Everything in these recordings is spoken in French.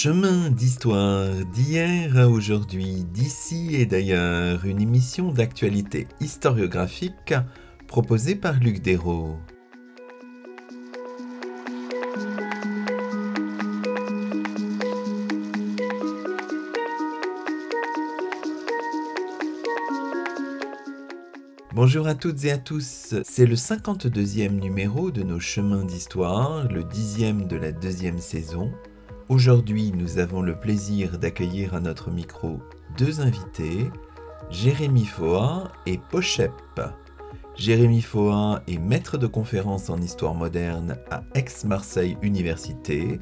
Chemin d'histoire d'hier à aujourd'hui, d'ici et d'ailleurs, une émission d'actualité historiographique proposée par Luc Dérault. Bonjour à toutes et à tous, c'est le 52e numéro de nos chemins d'histoire, le dixième de la deuxième saison. Aujourd'hui, nous avons le plaisir d'accueillir à notre micro deux invités, Jérémy Foa et Pochep. Jérémy Foa est maître de conférences en histoire moderne à Aix-Marseille Université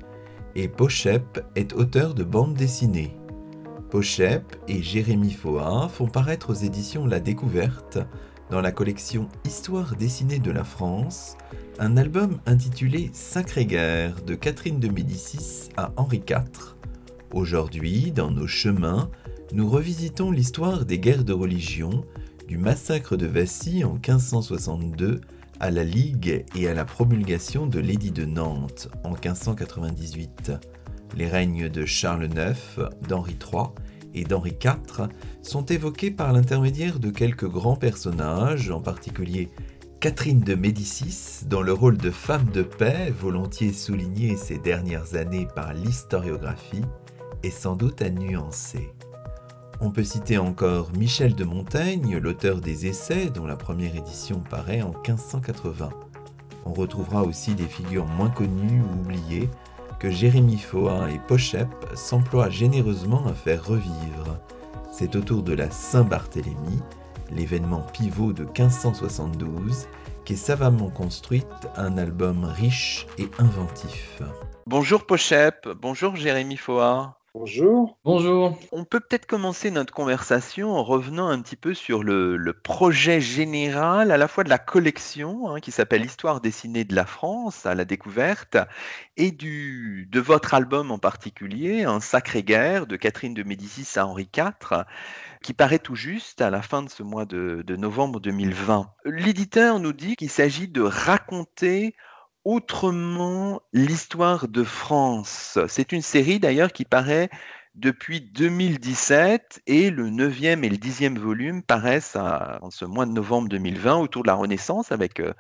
et Pochep est auteur de bandes dessinées. Pochep et Jérémy Foa font paraître aux éditions La Découverte dans la collection Histoire dessinée de la France, un album intitulé Sacrée guerre de Catherine de Médicis à Henri IV. Aujourd'hui, dans nos chemins, nous revisitons l'histoire des guerres de religion, du massacre de Vassy en 1562 à la Ligue et à la promulgation de l'édit de Nantes en 1598, les règnes de Charles IX, d'Henri III et d'Henri IV sont évoqués par l'intermédiaire de quelques grands personnages, en particulier Catherine de Médicis, dans le rôle de femme de paix, volontiers soulignée ces dernières années par l'historiographie, est sans doute à nuancer. On peut citer encore Michel de Montaigne, l'auteur des Essais, dont la première édition paraît en 1580. On retrouvera aussi des figures moins connues ou oubliées, que Jérémy Foa et Pochep s'emploient généreusement à faire revivre. C'est autour de la Saint-Barthélemy, l'événement pivot de 1572, qu'est savamment construite un album riche et inventif. Bonjour Pochep, bonjour Jérémy Foa. Bonjour. Bonjour. On peut peut-être commencer notre conversation en revenant un petit peu sur le, projet général à la fois de la collection hein, qui s'appelle Histoire dessinée de la France à la découverte et du, de votre album en particulier, Un sacré guerre de Catherine de Médicis à Henri IV qui paraît tout juste à la fin de ce mois de novembre 2020. L'éditeur nous dit qu'il s'agit de raconter autrement l'histoire de France. C'est une série d'ailleurs qui paraît depuis 2017 et le 9e et le 10e volume paraissent en ce mois de novembre 2020 autour de la Renaissance avec euh,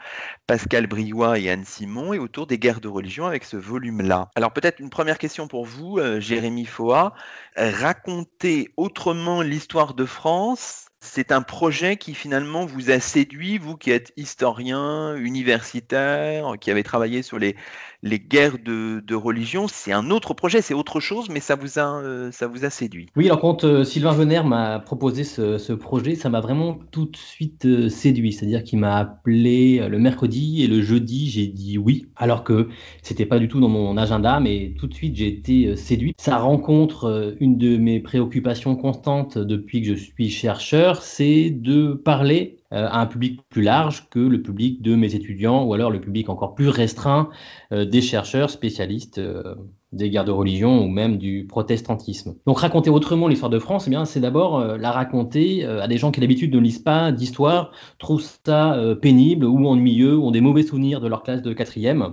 Pascal Briouat et Anne Simon et autour des guerres de religion avec ce volume-là. Alors peut-être une première question pour vous, euh, Jérémy Foa. Raconter autrement l'histoire de France, c'est un projet qui finalement vous a séduit, vous qui êtes historien, universitaire, qui avez travaillé sur les, les guerres de, religion. C'est un autre projet, c'est autre chose, mais ça vous a, euh, ça vous a séduit. Oui, alors quand euh, Sylvain Venner m'a proposé ce, projet, ça m'a vraiment tout de suite euh, séduit. C'est-à-dire qu'il m'a appelé le mercredi et le jeudi, j'ai dit oui, alors que c'était pas du tout dans mon agenda, mais tout de suite j'ai été séduit. Ça rencontre une de mes préoccupations constantes depuis que je suis chercheur c'est de parler à un public plus large que le public de mes étudiants ou alors le public encore plus restreint euh, des chercheurs spécialistes euh, des guerres de religion ou même du protestantisme. Donc raconter autrement l'histoire de France, eh bien c'est d'abord la raconter à des gens qui d'habitude ne lisent pas d'histoire, trouvent ça pénible ou ennuyeux, ont des mauvais souvenirs de leur classe de quatrième.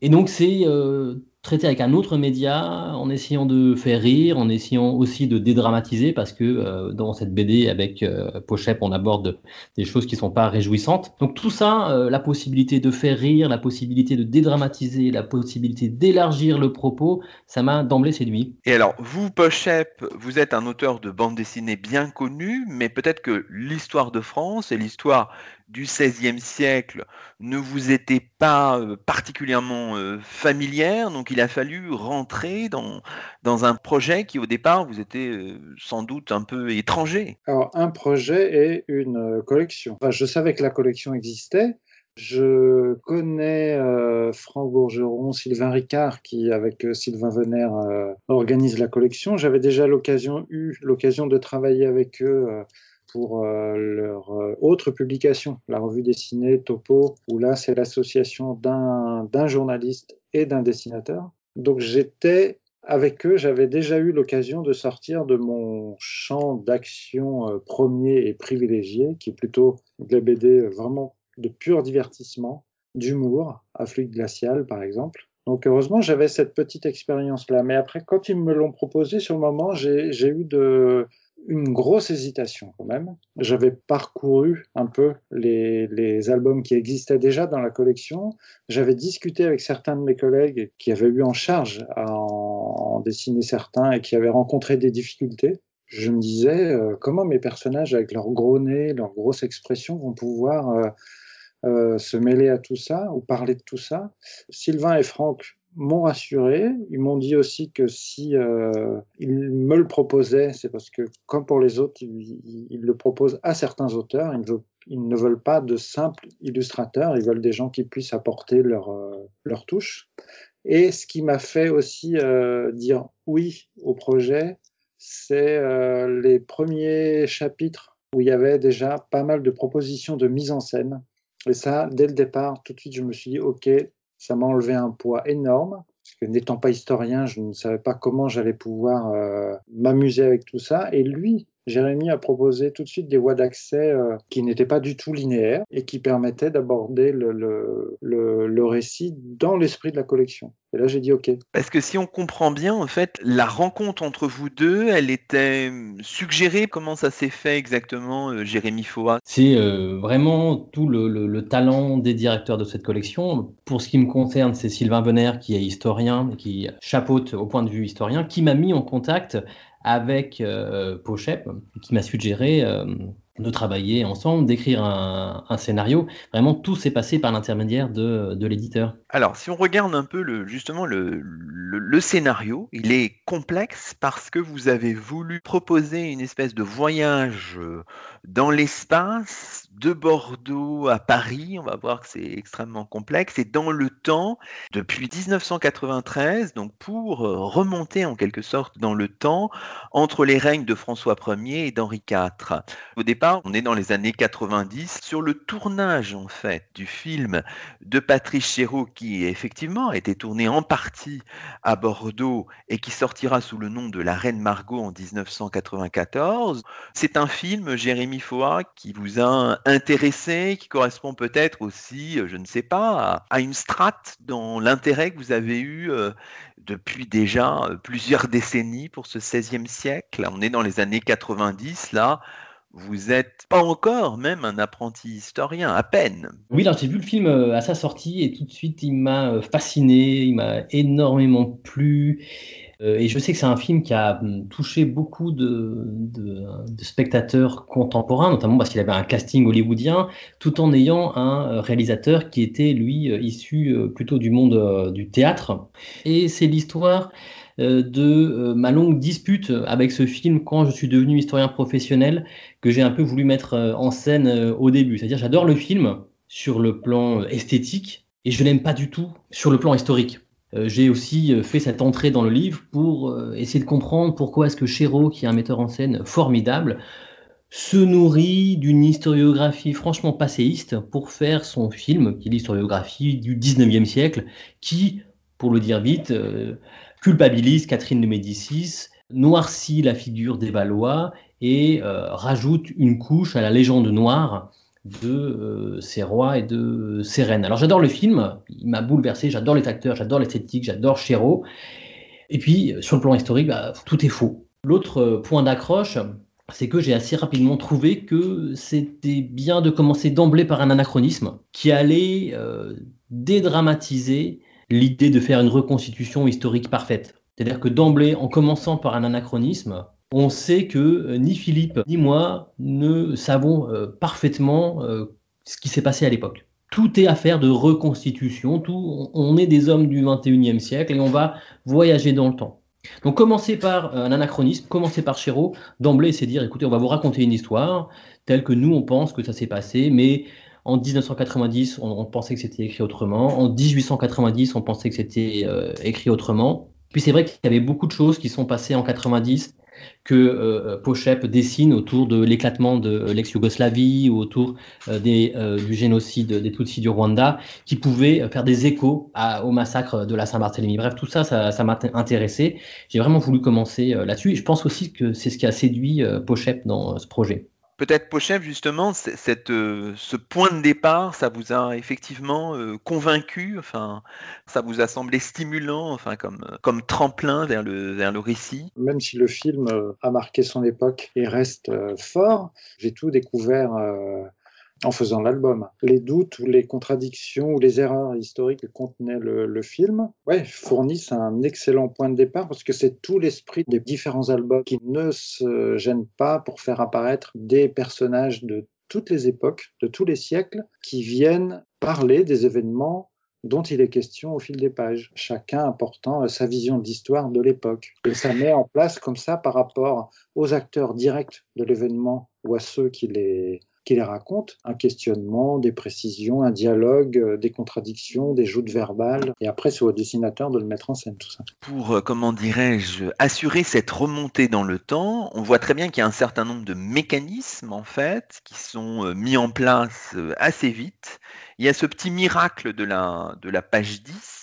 Et donc c'est traiter avec un autre média en essayant de faire rire, en essayant aussi de dédramatiser parce que euh, dans cette BD avec euh, Pochep, on aborde des choses qui sont pas réjouissantes. Donc tout ça, euh, la possibilité de faire rire, la possibilité de dédramatiser, la possibilité d'élargir le propos, ça m'a d'emblée séduit. Et alors, vous, Pochep, vous êtes un auteur de bande dessinée bien connu, mais peut-être que l'histoire de France et l'histoire du XVIe siècle ne vous était pas euh, particulièrement euh, familière, donc il a fallu rentrer dans, dans un projet qui au départ vous était euh, sans doute un peu étranger. Alors un projet et une collection. je savais que la collection existait. Je connais Franck Bourgeron, Sylvain Ricard, qui avec Sylvain Venner organise la collection. J'avais déjà eu l'occasion de travailler avec eux pour euh, leur euh, autre publication, la revue dessinée Topo, où là c'est l'association d'un journaliste et d'un dessinateur. Donc j'étais avec eux, j'avais déjà eu l'occasion de sortir de mon champ d'action euh, premier et privilégié, qui est plutôt de la BD vraiment de pur divertissement, d'humour, à fluide par exemple. Donc heureusement, j'avais cette petite expérience-là. Mais après, quand ils me l'ont proposé sur le moment, j'ai eu de, une grosse hésitation quand même. J'avais parcouru un peu les, albums qui existaient déjà dans la collection. J'avais discuté avec certains de mes collègues qui avaient eu en charge à en, dessiner certains et qui avaient rencontré des difficultés. Je me disais euh, comment mes personnages avec leur gros nez, leur grosse expression vont pouvoir euh, euh, se mêler à tout ça ou parler de tout ça? Sylvain et Franck m'ont rassuré. Ils m'ont dit aussi que si euh, ils me le proposaient, c'est parce que, comme pour les autres, ils, le proposent à certains auteurs. Ils, ne veulent pas de simples illustrateurs. Ils veulent des gens qui puissent apporter leur, euh, leur touche. Et ce qui m'a fait aussi euh, dire oui au projet, c'est les premiers chapitres où il y avait déjà pas mal de propositions de mise en scène. Et ça, dès le départ, tout de suite, je me suis dit, OK, ça m'a enlevé un poids énorme. Parce que n'étant pas historien, je ne savais pas comment j'allais pouvoir euh, m'amuser avec tout ça. Et lui, Jérémy a proposé tout de suite des voies d'accès euh, qui n'étaient pas du tout linéaires et qui permettaient d'aborder le, le, le, récit dans l'esprit de la collection. Et là, j'ai dit OK. Parce que si on comprend bien, en fait, la rencontre entre vous deux, elle était suggérée. Comment ça s'est fait exactement, euh, Jérémy Foa C'est euh, vraiment tout le, talent des directeurs de cette collection. Pour ce qui me concerne, c'est Sylvain Venner, qui est historien, qui chapeaute au point de vue historien, qui m'a mis en contact avec euh, Pochep, qui m'a suggéré euh, de travailler ensemble, d'écrire un, scénario. Vraiment, tout s'est passé par l'intermédiaire de, l'éditeur. Alors, si on regarde un peu justement le, le, scénario, il est complexe parce que vous avez voulu proposer une espèce de voyage euh, dans l'espace de Bordeaux à Paris. On va voir que c'est extrêmement complexe. Et dans le temps, depuis 1993, donc pour euh, remonter en quelque sorte dans le temps entre les règnes de François Ier et d'Henri IV. Au départ, on est dans les années 90 sur le tournage en fait du film de Patrice Chéreau qui effectivement a été tourné en partie à Bordeaux et qui sortira sous le nom de La Reine Margot en 1994. C'est un film, Jérémy Foa, qui vous a intéressé, qui correspond peut-être aussi, euh, je ne sais pas, à, une strate dans l'intérêt que vous avez eu euh, depuis déjà euh, plusieurs décennies pour ce 16e siècle. On est dans les années 90, là. Vous n'êtes pas encore même un apprenti historien, à peine. Oui, j'ai vu le film à sa sortie et tout de suite il m'a fasciné, il m'a énormément plu. Euh, et je sais que c'est un film qui a hum, touché beaucoup de, de, de spectateurs contemporains, notamment parce qu'il avait un casting hollywoodien, tout en ayant un euh, réalisateur qui était, lui, euh, issu plutôt du monde du théâtre. Et c'est l'histoire de ma longue dispute avec ce film quand je suis devenu historien professionnel que j'ai un peu voulu mettre en scène au début. C'est-à-dire j'adore le film sur le plan esthétique et je l'aime pas du tout sur le plan historique. Euh, j'ai aussi euh, fait cette entrée dans le livre pour euh, essayer de comprendre pourquoi est-ce que Chéreau, qui est un metteur en scène formidable, se nourrit d'une historiographie franchement passéiste pour faire son film, qui est l'historiographie du 19e siècle, qui, pour le dire vite, culpabilise Catherine de Médicis, noircit la figure des Valois et rajoute une couche à la légende noire de euh, ces rois et de ces reines. Alors j'adore le film, il m'a bouleversé, j'adore les acteurs, j'adore l'esthétique, j'adore Chéreau. Et puis sur le plan historique, bah, tout est faux. L'autre euh, point d'accroche, c'est que j'ai assez rapidement trouvé que c'était bien de commencer d'emblée par un anachronisme qui allait euh, dédramatiser l'idée de faire une reconstitution historique parfaite. C'est-à-dire que d'emblée, en commençant par un anachronisme, on sait que euh, ni Philippe ni moi ne savons euh, parfaitement euh, ce qui s'est passé à l'époque. Tout est affaire de reconstitution, tout, on est des hommes du 21e siècle et on va voyager dans le temps. Donc commencer par un anachronisme, commencer par Chéreau, d'emblée c'est dire écoutez, on va vous raconter une histoire telle que nous on pense que ça s'est passé, mais en 1990 on, pensait que c'était écrit autrement, en 1890 on pensait que c'était écrit autrement. Puis c'est vrai qu'il y avait beaucoup de choses qui sont passées en 90 que euh, Pochep dessine autour de l'éclatement de l'ex-Yougoslavie ou autour euh, euh, du génocide des Tutsis du Rwanda, qui pouvaient faire des échos au massacre de la Saint-Barthélemy. Bref, tout ça, ça, m'a intéressé. J'ai vraiment voulu commencer là-dessus. Et je pense aussi que c'est ce qui a séduit Pochep dans ce projet. Peut-être Pochef, justement, cette, euh, ce point de départ, ça vous a effectivement euh, convaincu, enfin, ça vous a semblé stimulant, enfin, comme, comme tremplin vers le, vers le récit? Même si le film a marqué son époque et reste fort, j'ai tout découvert en faisant l'album. Les doutes ou les contradictions ou les erreurs historiques que contenait le, film ouais, fournissent un excellent point de départ parce que c'est tout l'esprit des différents albums qui ne se gênent pas pour faire apparaître des personnages de toutes les époques, de tous les siècles, qui viennent parler des événements dont il est question au fil des pages, chacun apportant sa vision d'histoire de l'époque. Et ça met en place comme ça par rapport aux acteurs directs de l'événement ou à ceux qui les qui les raconte, un questionnement, des précisions, un dialogue, euh, des contradictions, des joutes verbales, et après c'est au dessinateur de le mettre en scène tout ça. Pour, euh, comment dirais-je, assurer cette remontée dans le temps, on voit très bien qu'il y a un certain nombre de mécanismes en fait qui sont euh, mis en place assez vite. Il y a ce petit miracle de la, de la page 10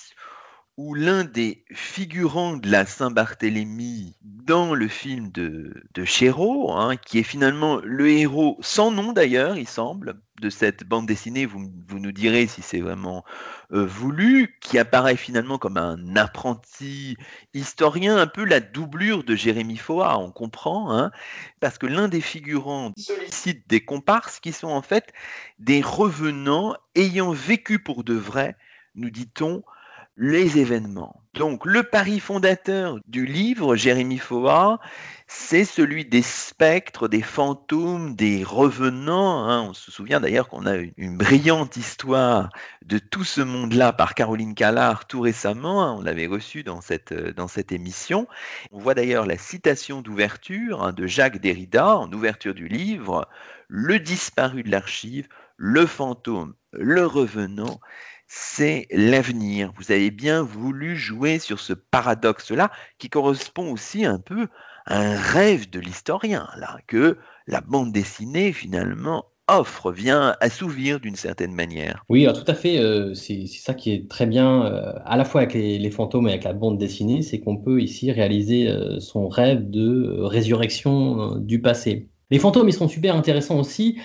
où l'un des figurants de la Saint-Barthélemy dans le film de, de Chéreau, hein, qui est finalement le héros sans nom d'ailleurs, il semble, de cette bande dessinée, vous, nous direz si c'est vraiment euh, voulu, qui apparaît finalement comme un apprenti historien, un peu la doublure de Jérémy Foa, on comprend, hein, parce que l'un des figurants sollicite des comparses qui sont en fait des revenants ayant vécu pour de vrai, nous dit-on, les événements. Donc le pari fondateur du livre, Jérémy Foa, c'est celui des spectres, des fantômes, des revenants. Hein. On se souvient d'ailleurs qu'on a une brillante histoire de tout ce monde-là par Caroline Callard tout récemment. Hein. On l'avait reçu dans cette, dans cette émission. On voit d'ailleurs la citation d'ouverture hein, de Jacques Derrida en ouverture du livre, Le disparu de l'archive, le fantôme, le revenant c'est l'avenir. Vous avez bien voulu jouer sur ce paradoxe-là qui correspond aussi un peu à un rêve de l'historien, là, que la bande dessinée finalement offre, vient assouvir d'une certaine manière. Oui, tout à fait. Euh, c'est ça qui est très bien, euh, à la fois avec les, fantômes et avec la bande dessinée, c'est qu'on peut ici réaliser euh, son rêve de résurrection du passé. Les fantômes, ils sont super intéressants aussi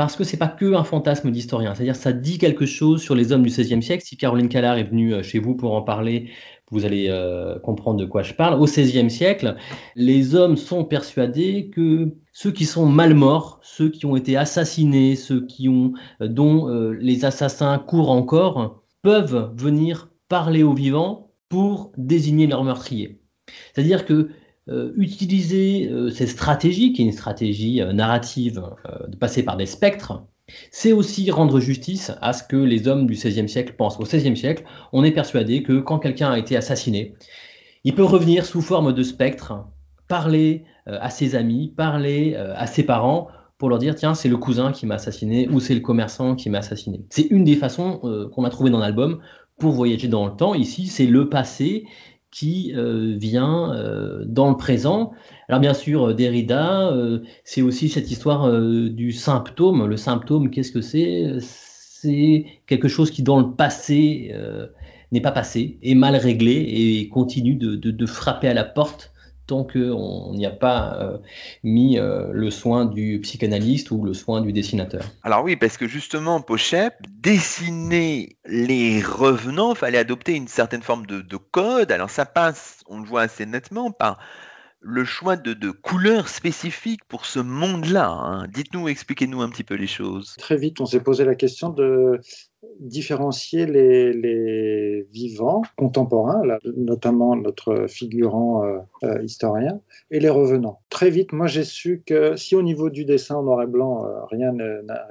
parce que c'est pas que un fantasme d'historien, c'est-à-dire ça dit quelque chose sur les hommes du XVIe siècle. Si Caroline Callard est venue euh, chez vous pour en parler, vous allez euh, comprendre de quoi je parle. Au XVIe siècle, les hommes sont persuadés que ceux qui sont mal morts, ceux qui ont été assassinés, ceux qui ont, euh, dont les assassins courent encore, peuvent venir parler aux vivants pour désigner leur meurtrier. C'est-à-dire que utiliser euh, cette stratégie, qui est une stratégie euh, narrative de passer par des spectres, c'est aussi rendre justice à ce que les hommes du XVIe siècle pensent. Au XVIe siècle, on est persuadé que quand quelqu'un a été assassiné, il peut revenir sous forme de spectre, parler à ses amis, parler à ses parents pour leur dire tiens c'est le cousin qui m'a assassiné ou c'est le commerçant qui m'a assassiné. C'est une des façons qu'on a trouvé dans l'album pour voyager dans le temps. Ici c'est le passé qui euh, vient euh, dans le présent. Alors bien sûr, euh, Derrida, c'est aussi cette histoire du symptôme. Le symptôme, qu'est-ce que c'est? C'est quelque chose qui dans le passé n'est pas passé, est mal réglé et continue de, de frapper à la porte qu'on n'y a pas euh, mis euh, le soin du psychanalyste ou le soin du dessinateur. Alors oui, parce que justement, Pochep, dessiner les revenants, fallait adopter une certaine forme de, code. Alors ça passe, on le voit assez nettement, par le choix de, couleurs spécifiques pour ce monde-là. Hein. Dites-nous, expliquez-nous un petit peu les choses. Très vite, on s'est posé la question de différencier les, vivants contemporains, notamment notre figurant euh, euh, historien, et les revenants. Très vite, moi j'ai su que si au niveau du dessin en noir et blanc, euh, rien,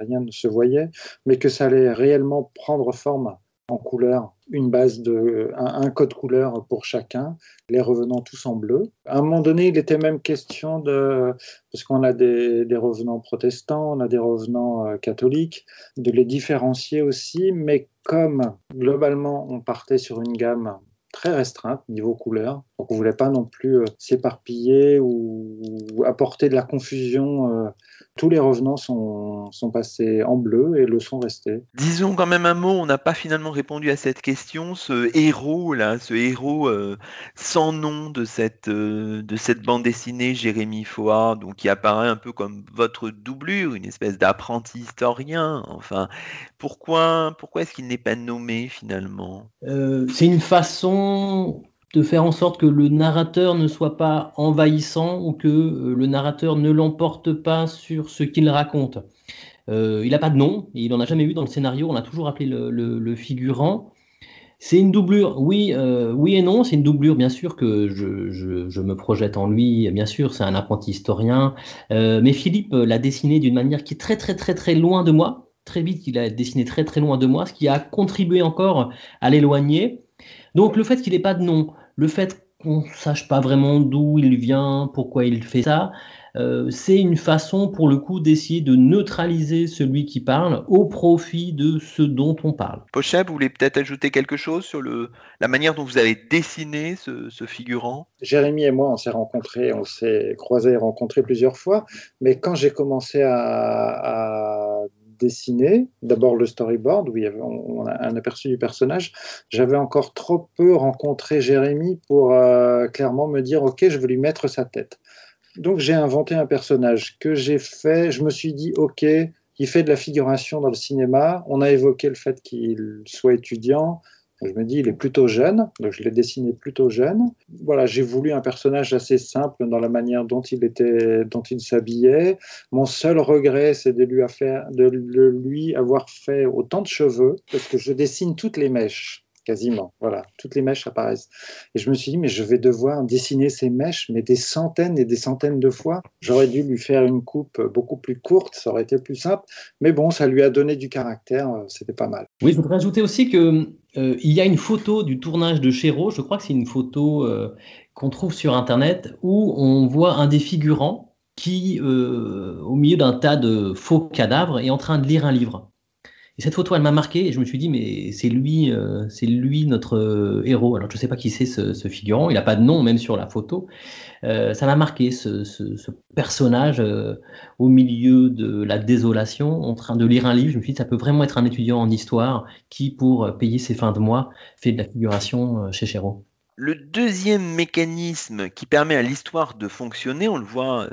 rien ne se voyait, mais que ça allait réellement prendre forme en couleur, une base de un, code couleur pour chacun, les revenants tous en bleu. À un moment donné, il était même question de parce qu'on a des, revenants protestants, on a des revenants euh, catholiques, de les différencier aussi, mais comme globalement on partait sur une gamme très restreinte niveau couleur. Donc on voulait pas non plus euh, s'éparpiller ou, apporter de la confusion. Euh. tous les revenants sont, sont, passés en bleu et le sont restés. Disons quand même un mot, on n'a pas finalement répondu à cette question. Ce héros là, ce héros euh, sans nom de cette, de cette bande dessinée, Jérémy Foa, donc qui apparaît un peu comme votre doublure, une espèce d'apprenti historien. Enfin, pourquoi, pourquoi est-ce qu'il n'est pas nommé finalement? C'est une façon de faire en sorte que le narrateur ne soit pas envahissant ou que euh, le narrateur ne l'emporte pas sur ce qu'il raconte. Euh, il n'a pas de nom, il n'en a jamais eu dans le scénario, on a toujours appelé le, figurant. C'est une doublure, oui, euh, oui et non, c'est une doublure, bien sûr que je, me projette en lui, bien sûr, c'est un apprenti historien, mais Philippe l'a dessiné d'une manière qui est très très très très loin de moi, très vite il a dessiné très très loin de moi, ce qui a contribué encore à l'éloigner. Donc le fait qu'il n'ait pas de nom, le fait qu'on ne sache pas vraiment d'où il vient, pourquoi il fait ça, euh, c'est une façon pour le coup d'essayer de neutraliser celui qui parle au profit de ce dont on parle. Pochet, vous voulez peut-être ajouter quelque chose sur le, la manière dont vous avez dessiné ce, figurant? Jérémy et moi, on s'est rencontrés, on s'est croisés et rencontrés plusieurs fois, mais quand j'ai commencé à d'abord le storyboard où il y avait, on a un aperçu du personnage. J'avais encore trop peu rencontré Jérémy pour euh, clairement me dire ok, je veux lui mettre sa tête. Donc j'ai inventé un personnage que j'ai fait. Je me suis dit ok, il fait de la figuration dans le cinéma. On a évoqué le fait qu'il soit étudiant. Je me dis, il est plutôt jeune, donc je l'ai dessiné plutôt jeune. Voilà, j'ai voulu un personnage assez simple dans la manière dont il était, dont il s'habillait. Mon seul regret, c'est de lui, avoir fait autant de cheveux, parce que je dessine toutes les mèches quasiment. Voilà, toutes les mèches apparaissent. Et je me suis dit, mais je vais devoir dessiner ces mèches, mais des centaines et des centaines de fois. J'aurais dû lui faire une coupe beaucoup plus courte, ça aurait été plus simple. Mais bon, ça lui a donné du caractère, euh, c'était pas mal. Oui, je voudrais ajouter aussi que euh, il y a une photo du tournage de Chéreau, je crois que c'est une photo euh, qu'on trouve sur Internet, où on voit un des figurants qui, au milieu d'un tas de faux cadavres, est en train de lire un livre. Et cette photo, elle m'a marqué et je me suis dit, mais c'est lui, euh, c'est lui notre euh, héros. Alors je ne sais pas qui c'est ce, figurant, il n'a pas de nom même sur la photo. Euh, ça m'a marqué ce, personnage au milieu de la désolation, en train de lire un livre. Je me suis dit, ça peut vraiment être un étudiant en histoire qui, pour payer ses fins de mois, fait de la figuration chez Chéreau. Le deuxième mécanisme qui permet à l'histoire de fonctionner, on le voit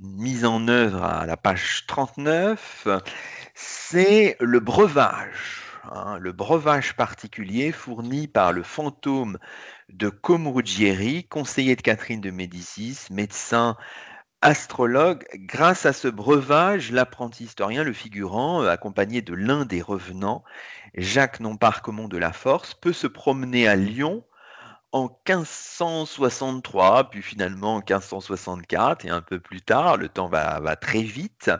mis en œuvre à la page 39, c'est le breuvage. Hein, le breuvage particulier fourni par le fantôme de Comruggieri, conseiller de Catherine de Médicis, médecin astrologue. Grâce à ce breuvage, l'apprenti historien, le figurant, euh, accompagné de l'un des revenants, Jacques Nonparcomont de la Force, peut se promener à Lyon en 1563, puis finalement en 1564 et un peu plus tard, le temps va, très vite.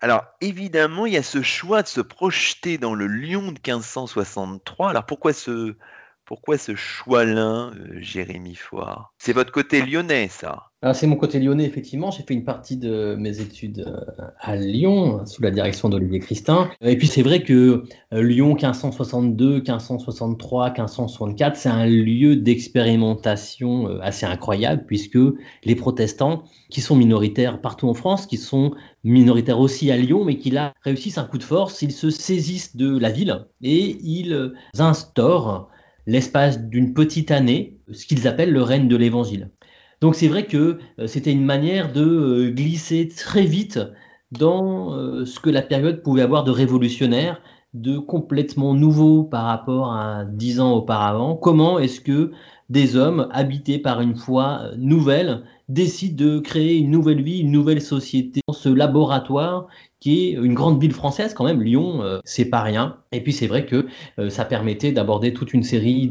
Alors évidemment, il y a ce choix de se projeter dans le Lyon de 1563. Alors pourquoi ce, pourquoi ce choix-là, euh, Jérémy Foire? C'est votre côté lyonnais, ça? C'est mon côté lyonnais, effectivement. J'ai fait une partie de mes études euh, à Lyon, sous la direction d'Olivier Christin. Et puis c'est vrai que euh, Lyon 1562, 1563, 1564, c'est un lieu d'expérimentation assez incroyable, puisque les protestants, qui sont minoritaires partout en France, qui sont minoritaires aussi à Lyon, mais qui là réussissent un coup de force, ils se saisissent de la ville et ils instaurent l'espace d'une petite année ce qu'ils appellent le règne de l'évangile. Donc c'est vrai que euh, c'était une manière de euh, glisser très vite dans euh, ce que la période pouvait avoir de révolutionnaire, de complètement nouveau par rapport à dix ans auparavant. Comment est-ce que des hommes habités par une foi nouvelle décident de créer une nouvelle vie, une nouvelle société, ce laboratoire qui est une grande ville française quand même. Lyon, euh, c'est pas rien. Et puis c'est vrai que euh, ça permettait d'aborder toute une série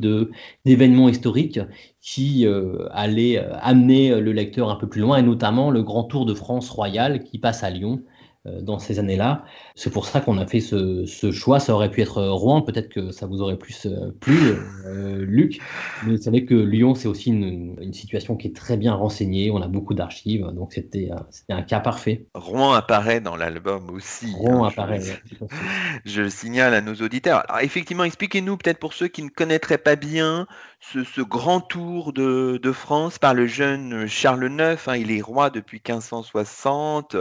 d'événements historiques qui euh, allaient amener le lecteur un peu plus loin, et notamment le Grand Tour de France royal qui passe à Lyon dans ces années-là. C'est pour ça qu'on a fait ce, choix. Ça aurait pu être Rouen, peut-être que ça vous aurait plus euh, plu, euh, Luc. Mais vous savez que Lyon, c'est aussi une, situation qui est très bien renseignée. On a beaucoup d'archives, donc c'était un cas parfait. Rouen apparaît dans l'album aussi. Rouen hein, apparaît. Je, je, le signale à nos auditeurs. Alors effectivement, expliquez-nous peut-être pour ceux qui ne connaîtraient pas bien ce, grand tour de, France par le jeune Charles IX. Hein. il est roi depuis 1560,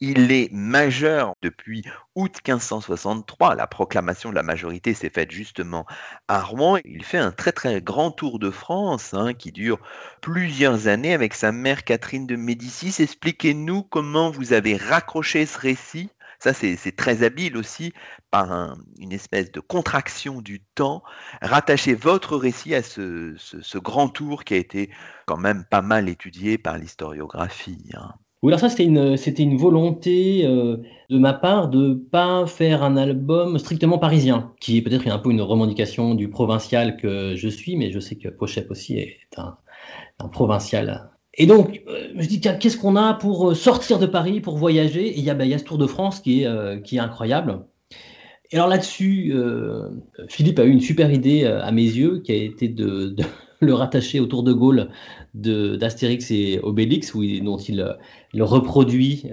il est majeur depuis août 1563. La proclamation de la majorité s'est faite justement à Rouen. Il fait un très très grand tour de France hein, qui dure plusieurs années avec sa mère Catherine de Médicis. Expliquez-nous comment vous avez raccroché ce récit ça, c'est très habile aussi par une espèce de contraction du temps. Rattacher votre récit à ce, grand tour qui a été quand même pas mal étudié par l'historiographie. Hein. Oui, alors ça, c'était une, volonté euh, de ma part de pas faire un album strictement parisien, qui est peut-être un peu une revendication du provincial que je suis, mais je sais que Pochep aussi est un provincial et donc, euh, je dis, qu'est-ce qu'on a pour euh, sortir de Paris, pour voyager? Et il y, a, ben, il y a ce Tour de France qui est, euh, incroyable. Et alors là-dessus, Philippe a eu une super idée à mes yeux, qui a été de, le rattacher au Tour de Gaulle d'Astérix et Obélix, où dont il, il reproduit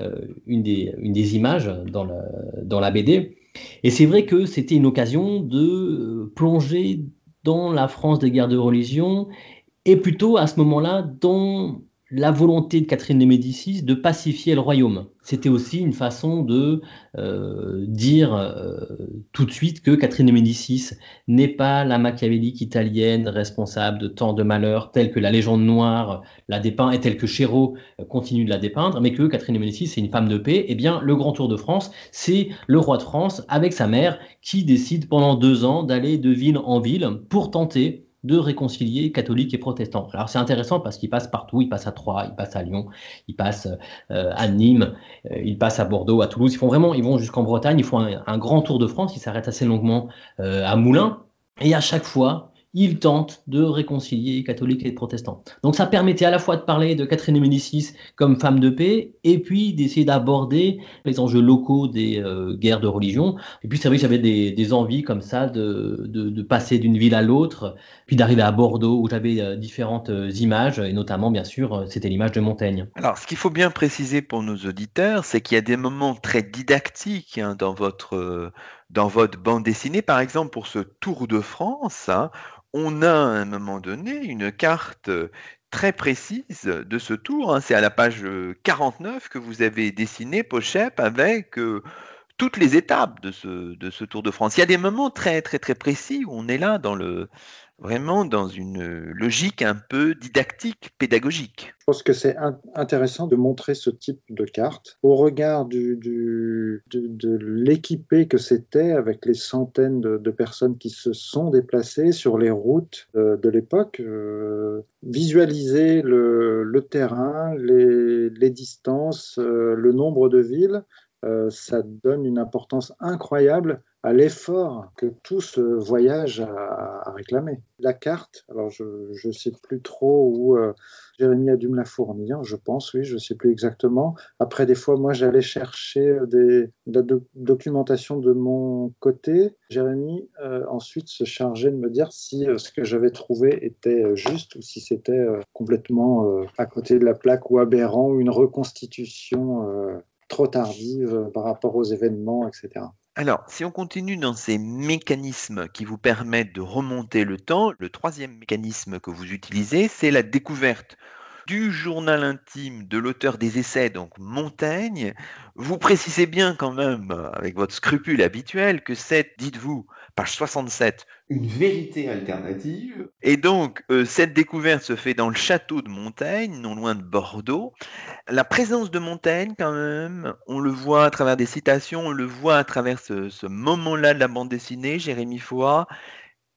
une, des, une des images dans la, dans la BD. Et c'est vrai que c'était une occasion de plonger dans la France des guerres de religion, et plutôt à ce moment-là dans la volonté de Catherine de Médicis de pacifier le royaume. C'était aussi une façon de euh, dire euh, tout de suite que Catherine de Médicis n'est pas la machiavélique italienne responsable de tant de malheurs tels que la légende noire la dépeint et telle que Chéreau continue de la dépeindre, mais que Catherine de Médicis est une femme de paix. Eh bien, le grand tour de France, c'est le roi de France avec sa mère qui décide pendant deux ans d'aller de ville en ville pour tenter de réconcilier catholiques et protestants. Alors c'est intéressant parce qu'il passe partout, il passe à Troyes, il passe à Lyon, il passe euh, à Nîmes, euh, il passe à Bordeaux, à Toulouse. Ils font vraiment, ils vont jusqu'en Bretagne, ils font un, grand tour de France, ils s'arrêtent assez longuement euh, à Moulins. Et à chaque fois, il tente de réconcilier catholiques et protestants. Donc ça permettait à la fois de parler de Catherine de Médicis comme femme de paix, et puis d'essayer d'aborder les enjeux locaux des euh, guerres de religion. Et puis c'est vrai que j'avais des, envies comme ça de, de, passer d'une ville à l'autre, puis d'arriver à Bordeaux où j'avais euh, différentes euh, images, et notamment bien sûr c'était l'image de Montaigne. Alors ce qu'il faut bien préciser pour nos auditeurs, c'est qu'il y a des moments très didactiques hein, dans votre dans votre bande dessinée, par exemple pour ce Tour de France, hein, on a à un moment donné une carte très précise de ce tour. Hein. C'est à la page 49 que vous avez dessiné, Pochep, avec euh, toutes les étapes de ce, de ce Tour de France. Il y a des moments très très très précis où on est là dans le, vraiment dans une logique un peu didactique, pédagogique. Je pense que c'est intéressant de montrer ce type de carte au regard du, de, l'équipé que c'était avec les centaines de, personnes qui se sont déplacées sur les routes euh, de, l'époque. Euh, visualiser le, terrain, les, distances, euh, le nombre de villes, ça donne une importance incroyable à l'effort que tout ce voyage a, réclamé. La carte, alors je ne sais plus trop où euh, Jérémy a dû me la fournir, je pense, oui, je ne sais plus exactement. Après, des fois, moi, j'allais chercher des, de la documentation de mon côté. Jérémy, euh, ensuite, se chargeait de me dire si euh, ce que j'avais trouvé était juste ou si c'était complètement à côté de la plaque ou aberrant ou une reconstitution trop tardive par rapport aux événements, etc. Alors, si on continue dans ces mécanismes qui vous permettent de remonter le temps, le troisième mécanisme que vous utilisez, c'est la découverte du journal intime de l'auteur des essais, donc Montaigne. Vous précisez bien quand même, avec votre scrupule habituel, que c'est, dites-vous, page 67, une vérité alternative. Et donc, euh, cette découverte se fait dans le château de Montaigne, non loin de Bordeaux. La présence de Montaigne, quand même, on le voit à travers des citations, on le voit à travers ce, moment-là de la bande dessinée, Jérémy Foy,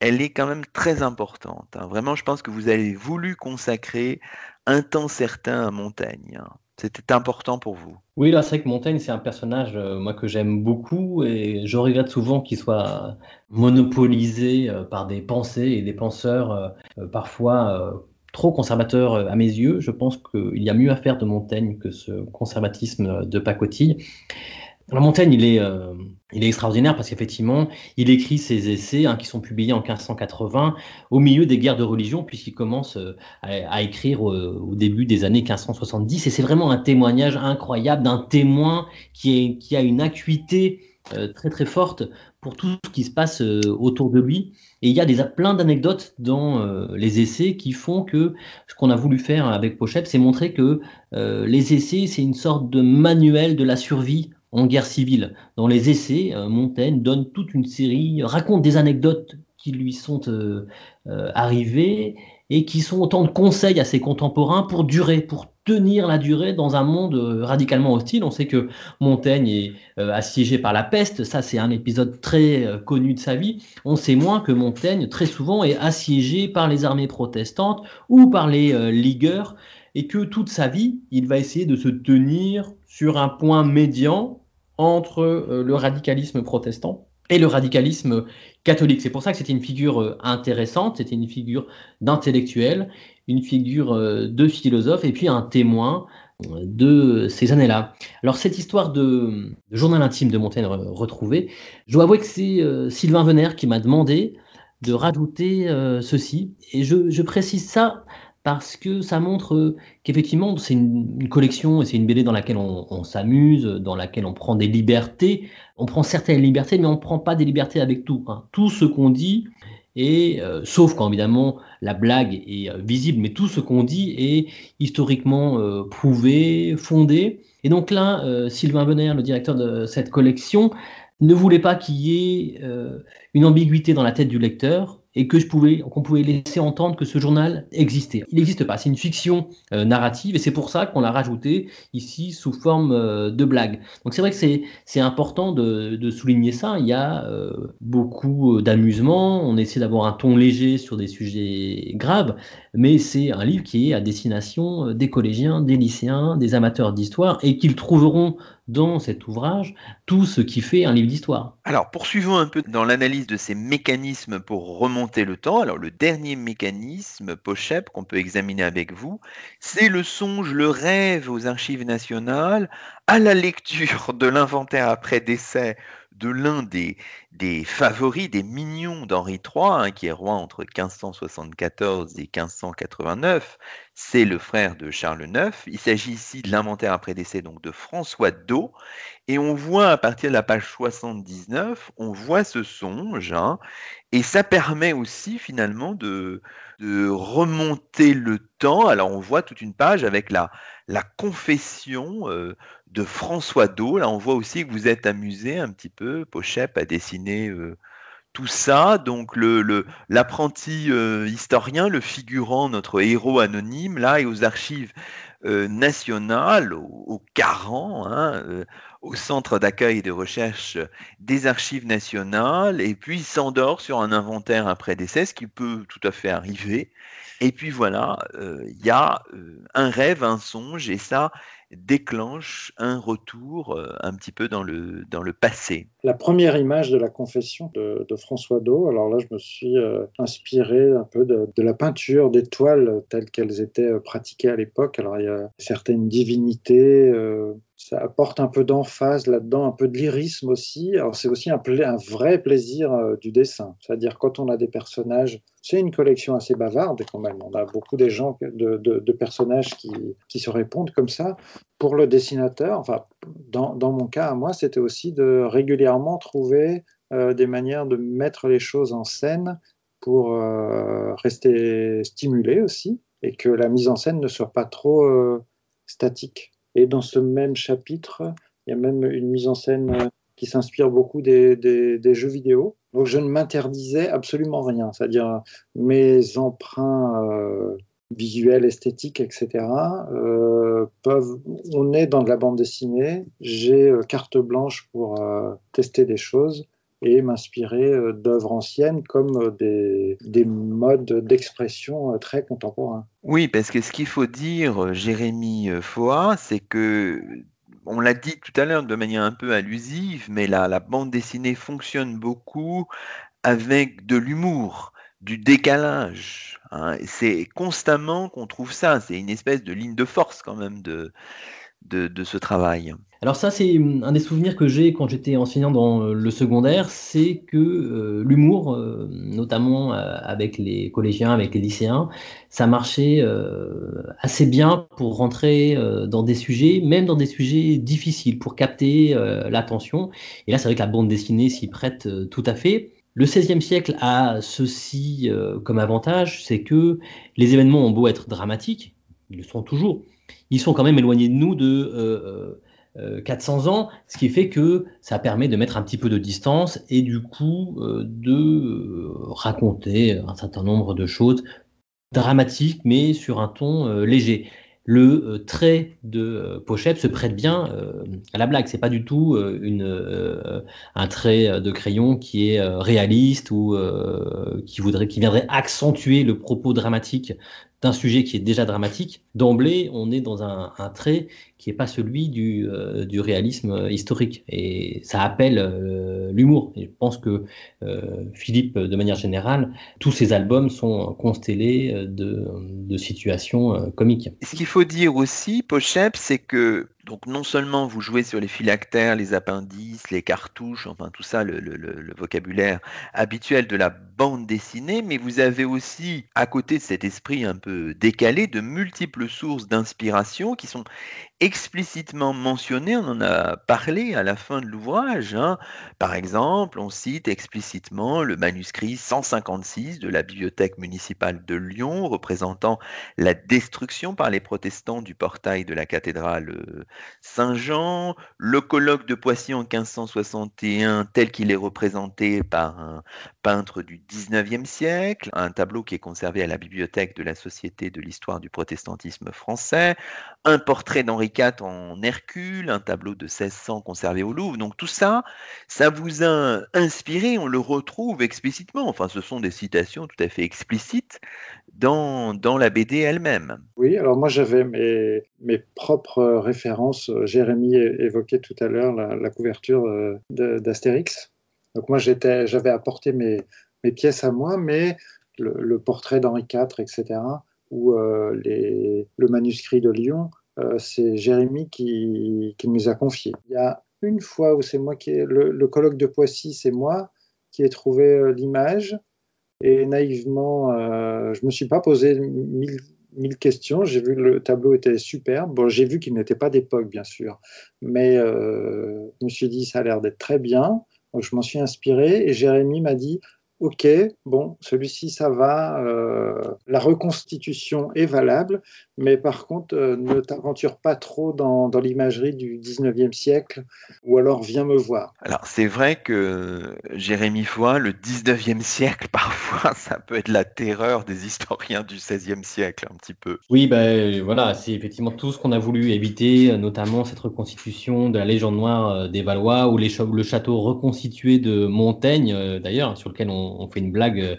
elle est quand même très importante. Hein. Vraiment, je pense que vous avez voulu consacrer un temps certain à Montaigne. Hein. C'était important pour vous. Oui, là, c'est vrai que Montaigne, c'est un personnage, euh, moi, que j'aime beaucoup et je regrette souvent qu'il soit monopolisé euh, par des pensées et des penseurs euh, parfois trop conservateurs à mes yeux. Je pense qu'il y a mieux à faire de Montaigne que ce conservatisme de pacotille. La Montaigne, il est, euh, il est extraordinaire parce qu'effectivement, il écrit ses essais hein, qui sont publiés en 1580 au milieu des guerres de religion, puisqu'il commence euh, à, écrire au, début des années 1570. Et c'est vraiment un témoignage incroyable d'un témoin qui, est, qui a une acuité très très forte pour tout ce qui se passe autour de lui. Et il y a des, plein d'anecdotes dans les essais qui font que ce qu'on a voulu faire avec Pochette, c'est montrer que les essais, c'est une sorte de manuel de la survie en guerre civile. Dans les essais, Montaigne donne toute une série, raconte des anecdotes qui lui sont arrivées et qui sont autant de conseils à ses contemporains pour durer, pour tenir la durée dans un monde euh, radicalement hostile. On sait que Montaigne est euh, assiégé par la peste, ça c'est un épisode très euh, connu de sa vie. On sait moins que Montaigne très souvent est assiégé par les armées protestantes ou par les ligueurs et que toute sa vie, il va essayer de se tenir sur un point médian entre le radicalisme protestant et le radicalisme catholique. C'est pour ça que c'était une figure euh, intéressante, c'était une figure d'intellectuel, une figure euh, de philosophe et puis un témoin euh, de ces années-là. Alors cette histoire de, journal intime de Montaigne retrouvé, je dois avouer que c'est Sylvain Venère qui m'a demandé de rajouter ceci, et je, précise ça parce que ça montre qu'effectivement c'est une, collection et c'est une BD dans laquelle on s'amuse, dans laquelle on prend des libertés on prend certaines libertés, mais on ne prend pas des libertés avec tout. Hein. Tout ce qu'on dit, et euh, sauf quand évidemment la blague est euh, visible, mais tout ce qu'on dit est historiquement euh, prouvé, fondé. Et donc là, Sylvain Benner, le directeur de cette collection, ne voulait pas qu'il y ait une ambiguïté dans la tête du lecteur et que je pouvais, qu'on pouvait laisser entendre que ce journal existait. Il n'existe pas, c'est une fiction euh, narrative et c'est pour ça qu'on l'a rajouté ici sous forme euh, de blague. Donc c'est vrai que c'est, important de, de, souligner ça. Il y a euh, beaucoup d'amusement, on essaie d'avoir un ton léger sur des sujets graves, mais c'est un livre qui est à destination des collégiens, des lycéens, des amateurs d'histoire et qu'ils trouveront dans cet ouvrage tout ce qui fait un livre d'histoire. Alors, poursuivons un peu dans l'analyse de ces mécanismes pour remonter le temps. Alors, le dernier mécanisme, Pochep, qu'on peut examiner avec vous, c'est le songe, le rêve aux archives nationales, à la lecture de l'inventaire après décès de l'un des, favoris, des mignons d'Henri III, hein, qui est roi entre 1574 et 1589, c'est le frère de Charles IX. Il s'agit ici de l'inventaire après décès donc de François d'Au, et on voit à partir de la page 79, on voit ce songe, hein, et ça permet aussi finalement de, remonter le temps. Alors on voit toute une page avec la, la confession euh, de François Do. Là, on voit aussi que vous êtes amusé un petit peu, Pochep, à dessiner euh, tout ça. Donc, le, l'apprenti euh, historien, le figurant, notre héros anonyme, là, est aux archives nationales, au, au hein, au centre d'accueil et de recherche des archives nationales, et puis s'endort sur un inventaire après décès, ce qui peut tout à fait arriver. Et puis voilà, euh, il y a euh, un rêve, un songe, et ça déclenche un retour euh, un petit peu dans le, dans le passé. La première image de la confession de, François Do, alors là je me suis inspiré un peu de, la peinture des toiles telles qu'elles étaient pratiquées à l'époque. Alors il y a certaines divinités ça apporte un peu d'emphase là-dedans, un peu de lyrisme aussi. Alors c'est aussi un, vrai plaisir euh, du dessin. C'est-à-dire quand on a des personnages, c'est une collection assez bavarde quand même. On a beaucoup des gens, de, de, personnages qui, qui, se répondent comme ça. Pour le dessinateur, enfin dans, mon cas à moi, c'était aussi de régulièrement trouver euh, des manières de mettre les choses en scène pour euh, rester stimulé aussi et que la mise en scène ne soit pas trop statique. Et dans ce même chapitre, il y a même une mise en scène euh, qui s'inspire beaucoup des, jeux vidéo. Donc je ne m'interdisais absolument rien, c'est-à-dire mes emprunts euh, visuels, esthétiques, etc. Euh, peuvent. On est dans de la bande dessinée. J'ai carte blanche pour tester des choses et m'inspirer euh, d'œuvres anciennes comme euh, des, des modes d'expression euh, très contemporains. Oui, parce que ce qu'il faut dire, Jérémy Foa, c'est que on l'a dit tout à l'heure de manière un peu allusive, mais la, la bande dessinée fonctionne beaucoup avec de l'humour, du décalage. Hein. C'est constamment qu'on trouve ça. C'est une espèce de ligne de force quand même de, de, ce travail. alors ça, c'est un des souvenirs que j'ai quand j'étais enseignant dans euh, le secondaire, c'est que euh, l'humour, euh, notamment avec les collégiens, avec les lycéens, ça marchait assez bien pour rentrer dans des sujets, même dans des sujets difficiles, pour capter l'attention. Et là, c'est vrai que la bande dessinée s'y prête tout à fait. Le XVIe siècle a ceci comme avantage, c'est que les événements ont beau être dramatiques, ils le sont toujours, ils sont quand même éloignés de nous de 400 euh, ans, ce qui fait que ça permet de mettre un petit peu de distance et du coup euh, de euh, raconter un certain nombre de choses dramatiques mais sur un ton léger le trait de Pochette se prête bien à la blague. C'est pas du tout une, un trait de crayon qui est réaliste ou qui voudrait, qui viendrait accentuer le propos dramatique d'un sujet qui est déjà dramatique, d'emblée, on est dans un, trait qui n'est pas celui du, euh, du, réalisme historique. Et ça appelle euh, l'humour. Et je pense que euh, Philippe, de manière générale, tous ses albums sont constellés de, de situations comiques. Ce qu'il faut dire aussi, Pochep, c'est que donc non seulement vous jouez sur les phylactères, les appendices, les cartouches, enfin tout ça, le, vocabulaire habituel de la bande dessinée, mais vous avez aussi, à côté de cet esprit un peu décalé, de multiples sources d'inspiration qui sont explicitement mentionné, on en a parlé à la fin de l'ouvrage. Hein. Par exemple, on cite explicitement le manuscrit 156 de la bibliothèque municipale de Lyon représentant la destruction par les protestants du portail de la cathédrale euh, Saint-Jean, le colloque de Poissy en 1561 tel qu'il est représenté par un peintre du 19e siècle, un tableau qui est conservé à la bibliothèque de la Société de l'histoire du protestantisme français, un portrait d'Henri en Hercule, un tableau de 1600 conservé au Louvre. Donc tout ça, ça vous a inspiré, on le retrouve explicitement. Enfin, ce sont des citations tout à fait explicites dans, la BD elle-même. Oui, alors moi j'avais mes, propres références. Jérémy évoquait tout à l'heure la, couverture euh, d'Astérix. Donc moi j'avais apporté mes, pièces à moi, mais le, portrait d'Henri IV, etc., ou euh, le manuscrit de Lyon, euh, c'est Jérémy qui, nous a confié. Il y a une fois où c'est moi qui ai, le, colloque de Poissy, c'est moi qui ai trouvé l'image et naïvement, euh, je me suis pas posé mille, mille questions. J'ai vu que le tableau était superbe. Bon, j'ai vu qu'il n'était pas d'époque, bien sûr, mais euh, je me suis dit ça a l'air d'être très bien. Je m'en suis inspiré et Jérémy m'a dit ok, bon, celui-ci ça va, euh, la reconstitution est valable, mais par contre, euh, ne t'aventure pas trop dans, l'imagerie du 19e siècle, ou alors viens me voir. Alors c'est vrai que Jérémy Foy, le 19e siècle, parfois, ça peut être la terreur des historiens du 16e siècle, un petit peu. Oui, ben voilà, c'est effectivement tout ce qu'on a voulu éviter, notamment cette reconstitution de la légende noire euh, des Valois, ou le château reconstitué de Montaigne, d'ailleurs, sur lequel on on, fait une blague euh,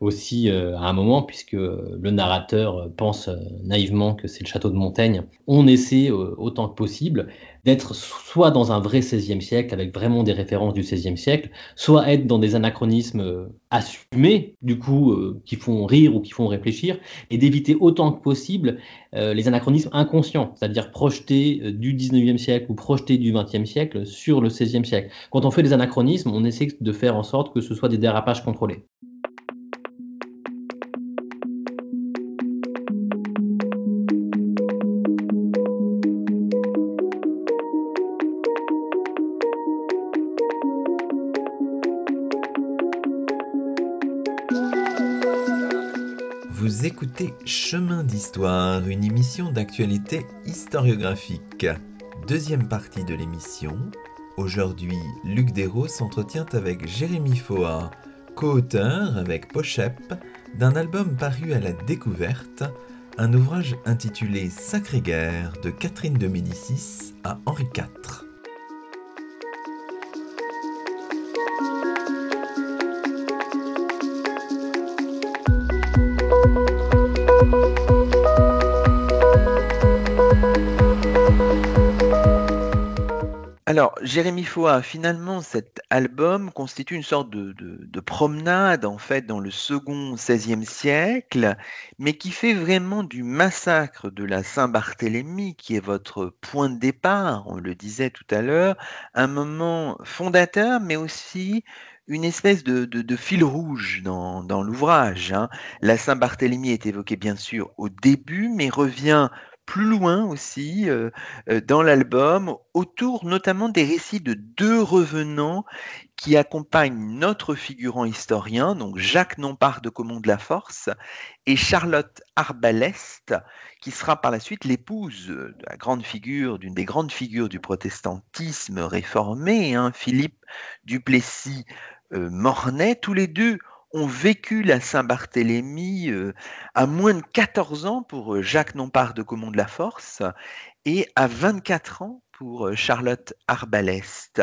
aussi euh, à un moment, puisque le narrateur pense euh, naïvement que c'est le château de Montaigne. On essaie autant que possible d'être soit dans un vrai 16e siècle, avec vraiment des références du 16e siècle, soit être dans des anachronismes assumés, du coup, qui font rire ou qui font réfléchir, et d'éviter autant que possible les anachronismes inconscients, c'est-à-dire projeter du 19e siècle ou projeter du 20e siècle sur le 16e siècle. Quand on fait des anachronismes, on essaie de faire en sorte que ce soit des dérapages contrôlés. Écoutez Chemin d'Histoire, une émission d'actualité historiographique. Deuxième partie de l'émission. Aujourd'hui, Luc Dérault s'entretient avec Jérémy Foa, co-auteur avec Pochep d'un album paru à la découverte, un ouvrage intitulé Sacrée guerre de Catherine de Médicis à Henri IV. Alors, Jérémy Foa, finalement, cet album constitue une sorte de, promenade, en fait, dans le second XVIe siècle, mais qui fait vraiment du massacre de la Saint-Barthélemy, qui est votre point de départ, on le disait tout à l'heure, un moment fondateur, mais aussi une espèce de, fil rouge dans, l'ouvrage. Hein. La Saint-Barthélemy est évoquée bien sûr au début, mais revient plus loin aussi euh, euh, dans l'album, autour notamment des récits de deux revenants qui accompagnent notre figurant historien, donc Jacques Nompart de Comont de la Force, et Charlotte Arbalest, qui sera par la suite l'épouse de la grande figure, d'une des grandes figures du protestantisme réformé, hein, Philippe Duplessis euh, Mornay. Tous les deux ont vécu la Saint-Barthélemy euh, à moins de 14 ans pour euh, Jacques Nompart de Comont de la Force et à 24 ans pour euh, Charlotte Arbalest.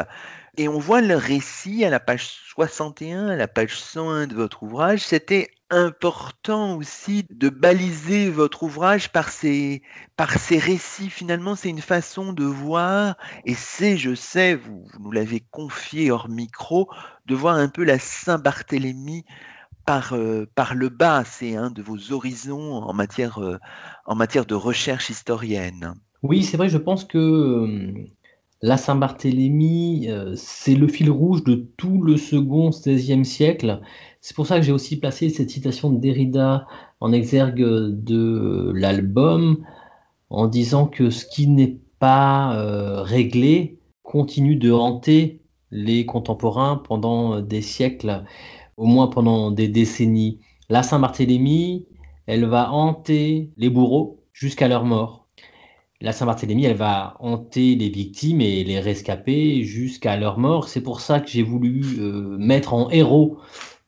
Et on voit le récit à la page 61, à la page 101 de votre ouvrage. C'était important aussi de baliser votre ouvrage par ces, par récits. Finalement, c'est une façon de voir, et c'est, je sais, vous, nous l'avez confié hors micro, de voir un peu la Saint-Barthélemy par, euh, par le bas. C'est un de vos horizons en matière, euh, en matière de recherche historienne. Oui, c'est vrai, je pense que euh, la Saint-Barthélemy, c'est le fil rouge de tout le second XVIe siècle. C'est pour ça que j'ai aussi placé cette citation de Derrida en exergue de l'album, en disant que ce qui n'est pas euh, réglé continue de hanter les contemporains pendant des siècles, au moins pendant des décennies. La Saint-Barthélemy, elle va hanter les bourreaux jusqu'à leur mort. La Saint-Barthélemy, elle va hanter les victimes et les rescapés jusqu'à leur mort. C'est pour ça que j'ai voulu euh, mettre en héros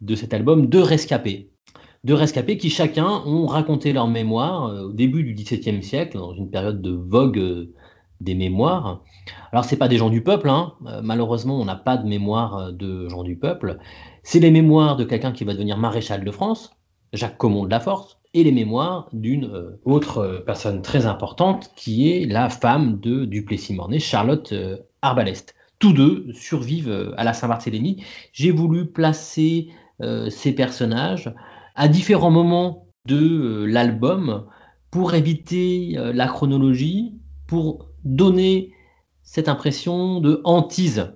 de cet album deux rescapés. Deux rescapés qui chacun ont raconté leur mémoire euh, au début du XVIIe siècle, dans une période de vogue euh, des mémoires. Alors, c'est pas des gens du peuple, hein. euh, malheureusement, on n'a pas de mémoire de gens du peuple. C'est les mémoires de quelqu'un qui va devenir maréchal de France, Jacques Comont de la Force, et les mémoires d'une autre personne très importante qui est la femme de Duplessis-Mornay, Charlotte Arbalest. Tous deux survivent à la Saint-Barthélemy. J'ai voulu placer ces personnages à différents moments de euh, l'album pour éviter euh, la chronologie, pour donner cette impression de hantise.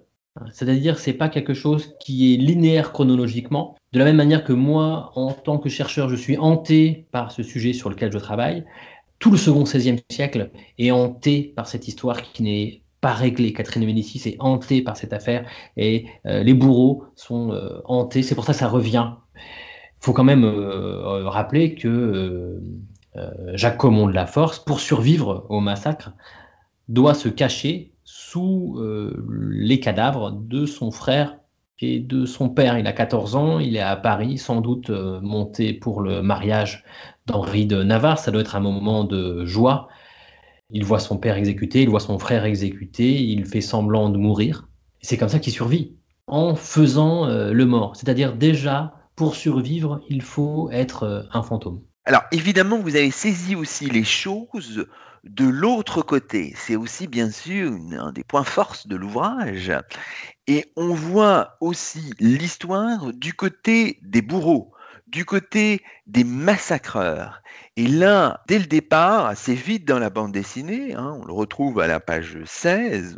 C'est-à-dire c'est pas quelque chose qui est linéaire chronologiquement. De la même manière que moi, en tant que chercheur, je suis hanté par ce sujet sur lequel je travaille. Tout le second XVIe siècle est hanté par cette histoire qui n'est pas réglé. Catherine de Médicis est hantée par cette affaire et euh, les bourreaux sont euh, hantés. C'est pour ça que ça revient. Il faut quand même euh, rappeler que Jacques Comont de la Force, pour survivre au massacre, doit se cacher sous les cadavres de son frère et de son père. Il a 14 ans, il est à Paris, sans doute monté pour le mariage d'Henri de Navarre. Ça doit être un moment de joie il voit son père exécuté, il voit son frère exécuté, il fait semblant de mourir. C'est comme ça qu'il survit, en faisant euh, le mort. C'est-à-dire déjà, pour survivre, il faut être euh, un fantôme. Alors évidemment, vous avez saisi aussi les choses de l'autre côté. C'est aussi bien sûr un des points forts de l'ouvrage. Et on voit aussi l'histoire du côté des bourreaux, du côté des massacreurs. Et là, dès le départ, assez vite dans la bande dessinée, hein, on le retrouve à la page 16,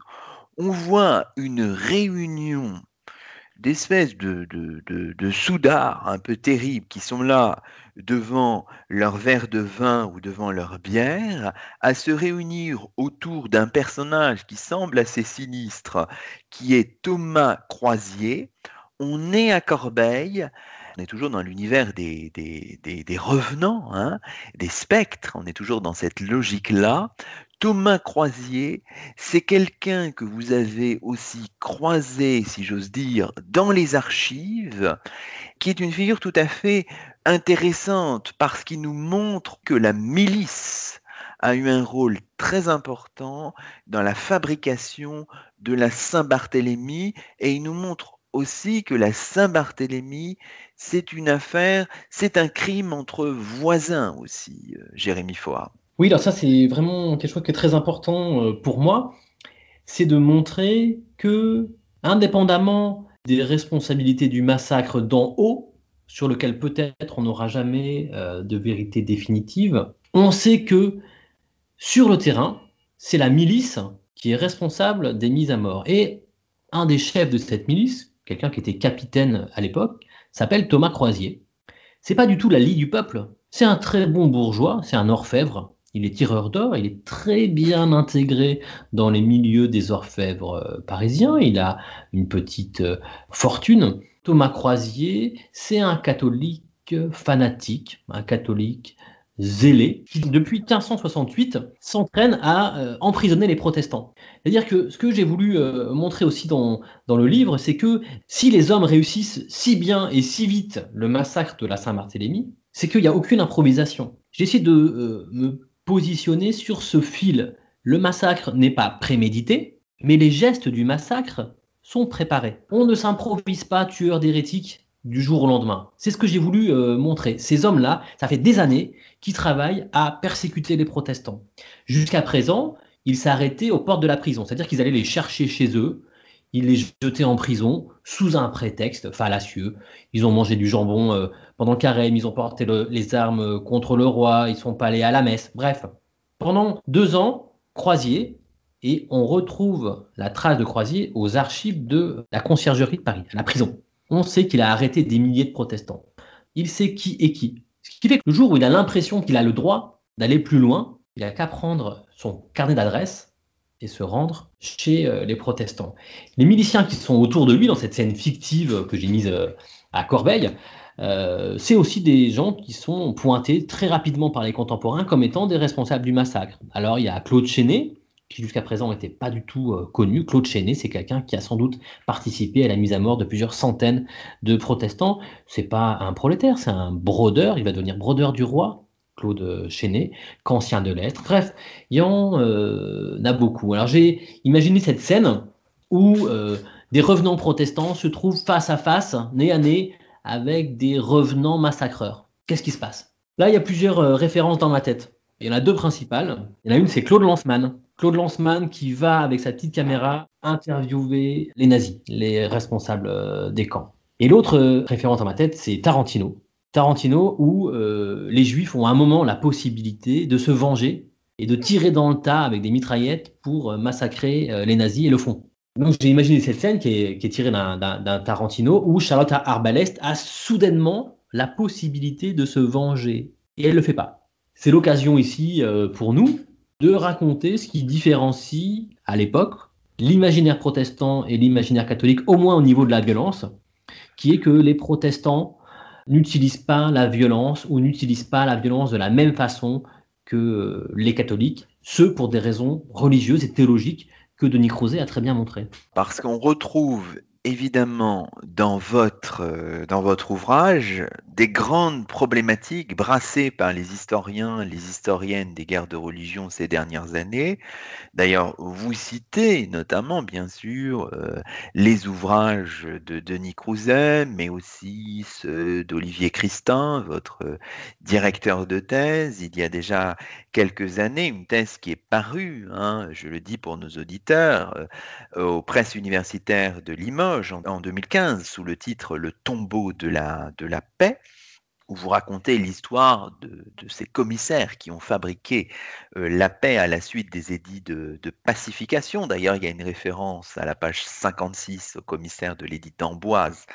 on voit une réunion d'espèces de, de, de, soudards un peu terribles qui sont là devant leur verre de vin ou devant leur bière, à se réunir autour d'un personnage qui semble assez sinistre, qui est Thomas Croisier. On est à Corbeil on est toujours dans l'univers des, revenants, hein, des spectres, on est toujours dans cette logique-là. Thomas Croisier, c'est quelqu'un que vous avez aussi croisé, si j'ose dire, dans les archives, qui est une figure tout à fait intéressante parce qu'il nous montre que la milice a eu un rôle très important dans la fabrication de la Saint-Barthélemy et il nous montre aussi que la Saint-Barthélemy, c'est une affaire, c'est un crime entre voisins aussi, euh, Jérémy Foa. Oui, alors ça c'est vraiment quelque chose qui est très important euh, pour moi. c'est de montrer que, indépendamment des responsabilités du massacre d'en haut, sur lequel peut-être on n'aura jamais euh, de vérité définitive, on sait que sur le terrain, c'est la milice qui est responsable des mises à mort. Et un des chefs de cette milice, quelqu'un qui était capitaine à l'époque, s'appelle Thomas Croisier. C'est pas du tout la lie du peuple. C'est un très bon bourgeois, c'est un orfèvre. Il est tireur d'or, il est très bien intégré dans les milieux des orfèvres euh, parisiens. Il a une petite euh, fortune. Thomas Croisier, c'est un catholique fanatique, un catholique zélé, qui depuis 1568 s'entraîne à euh, emprisonner les protestants. C'est-à-dire que ce que j'ai voulu euh, montrer aussi dans, dans le livre, c'est que si les hommes réussissent si bien et si vite le massacre de la Saint-Barthélemy, c'est qu'il n'y a aucune improvisation. J'ai essayé de euh, me positionner sur ce fil. Le massacre n'est pas prémédité, mais les gestes du massacre sont préparés. On ne s'improvise pas tueur d'hérétiques du jour au lendemain. C'est ce que j'ai voulu montrer. Ces hommes-là, ça fait des années qui travaillent à persécuter les protestants. Jusqu'à présent, ils s'arrêtaient aux portes de la prison, c'est-à-dire qu'ils allaient les chercher chez eux, ils les jetaient en prison sous un prétexte fallacieux. Ils ont mangé du jambon euh, pendant le carême, ils ont porté les armes contre le roi, ils sont pas allés à la messe. Bref, pendant deux ans, Croisier, et on retrouve la trace de Croisier aux archives de la conciergerie de Paris, la prison. On sait qu'il a arrêté des milliers de protestants. Il sait qui est qui. Ce qui fait que le jour où il a l'impression qu'il a le droit d'aller plus loin, il n'a qu'à prendre son carnet d'adresse et se rendre chez euh, les protestants. Les miliciens qui sont autour de lui dans cette scène fictive que j'ai mise euh, à Corbeil, euh, c'est aussi des gens qui sont pointés très rapidement par les contemporains comme étant des responsables du massacre. Alors il y a Claude Chenet, qui jusqu'à présent n'était pas du tout connu. Claude Chenet, c'est quelqu'un qui a sans doute participé à la mise à mort de plusieurs centaines de protestants. C'est pas un prolétaire, c'est un brodeur. Il va devenir brodeur du roi. Claude Chenet, qu'ancien de lettres. Bref, il y en euh, a beaucoup. Alors j'ai imaginé cette scène où euh, des revenants protestants se trouvent face à face, nez à nez, avec des revenants massacreurs. Qu'est-ce qui se passe? Là, il y a plusieurs euh, références dans ma tête. Il y en a deux principales. Il y en a une, c'est Claude Lanzmann. Claude Lanzmann qui va, avec sa petite caméra, interviewer les nazis, les responsables des camps. Et l'autre référence dans ma tête, c'est Tarantino. Tarantino où euh, les Juifs ont à un moment la possibilité de se venger et de tirer dans le tas avec des mitraillettes pour euh, massacrer euh, les nazis et le font. Donc j'ai imaginé cette scène qui est, tirée d'un Tarantino où Charlotte Arbalest a soudainement la possibilité de se venger et elle ne le fait pas. C'est l'occasion ici pour nous de raconter ce qui différencie à l'époque l'imaginaire protestant et l'imaginaire catholique, au moins au niveau de la violence, qui est que les protestants n'utilisent pas la violence ou n'utilisent pas la violence de la même façon que les catholiques, ce pour des raisons religieuses et théologiques que Denis Crozet a très bien montré. Parce qu'on retrouve évidemment dans votre, euh, dans votre ouvrage des grandes problématiques brassées par les historiens, les historiennes des guerres de religion ces dernières années. D'ailleurs, vous citez notamment, bien sûr, euh, les ouvrages de Denis Crouzet, mais aussi ceux d'Olivier Christin, votre directeur de thèse, il y a déjà quelques années, une thèse qui est parue, hein, je le dis pour nos auditeurs, euh, aux presses universitaires de Limoges, en 2015 sous le titre Le tombeau de la paix où vous racontez l'histoire de, ces commissaires qui ont fabriqué euh, la paix à la suite des édits de, pacification. D'ailleurs, il y a une référence à la page 56 au commissaire de l'édit d'Amboise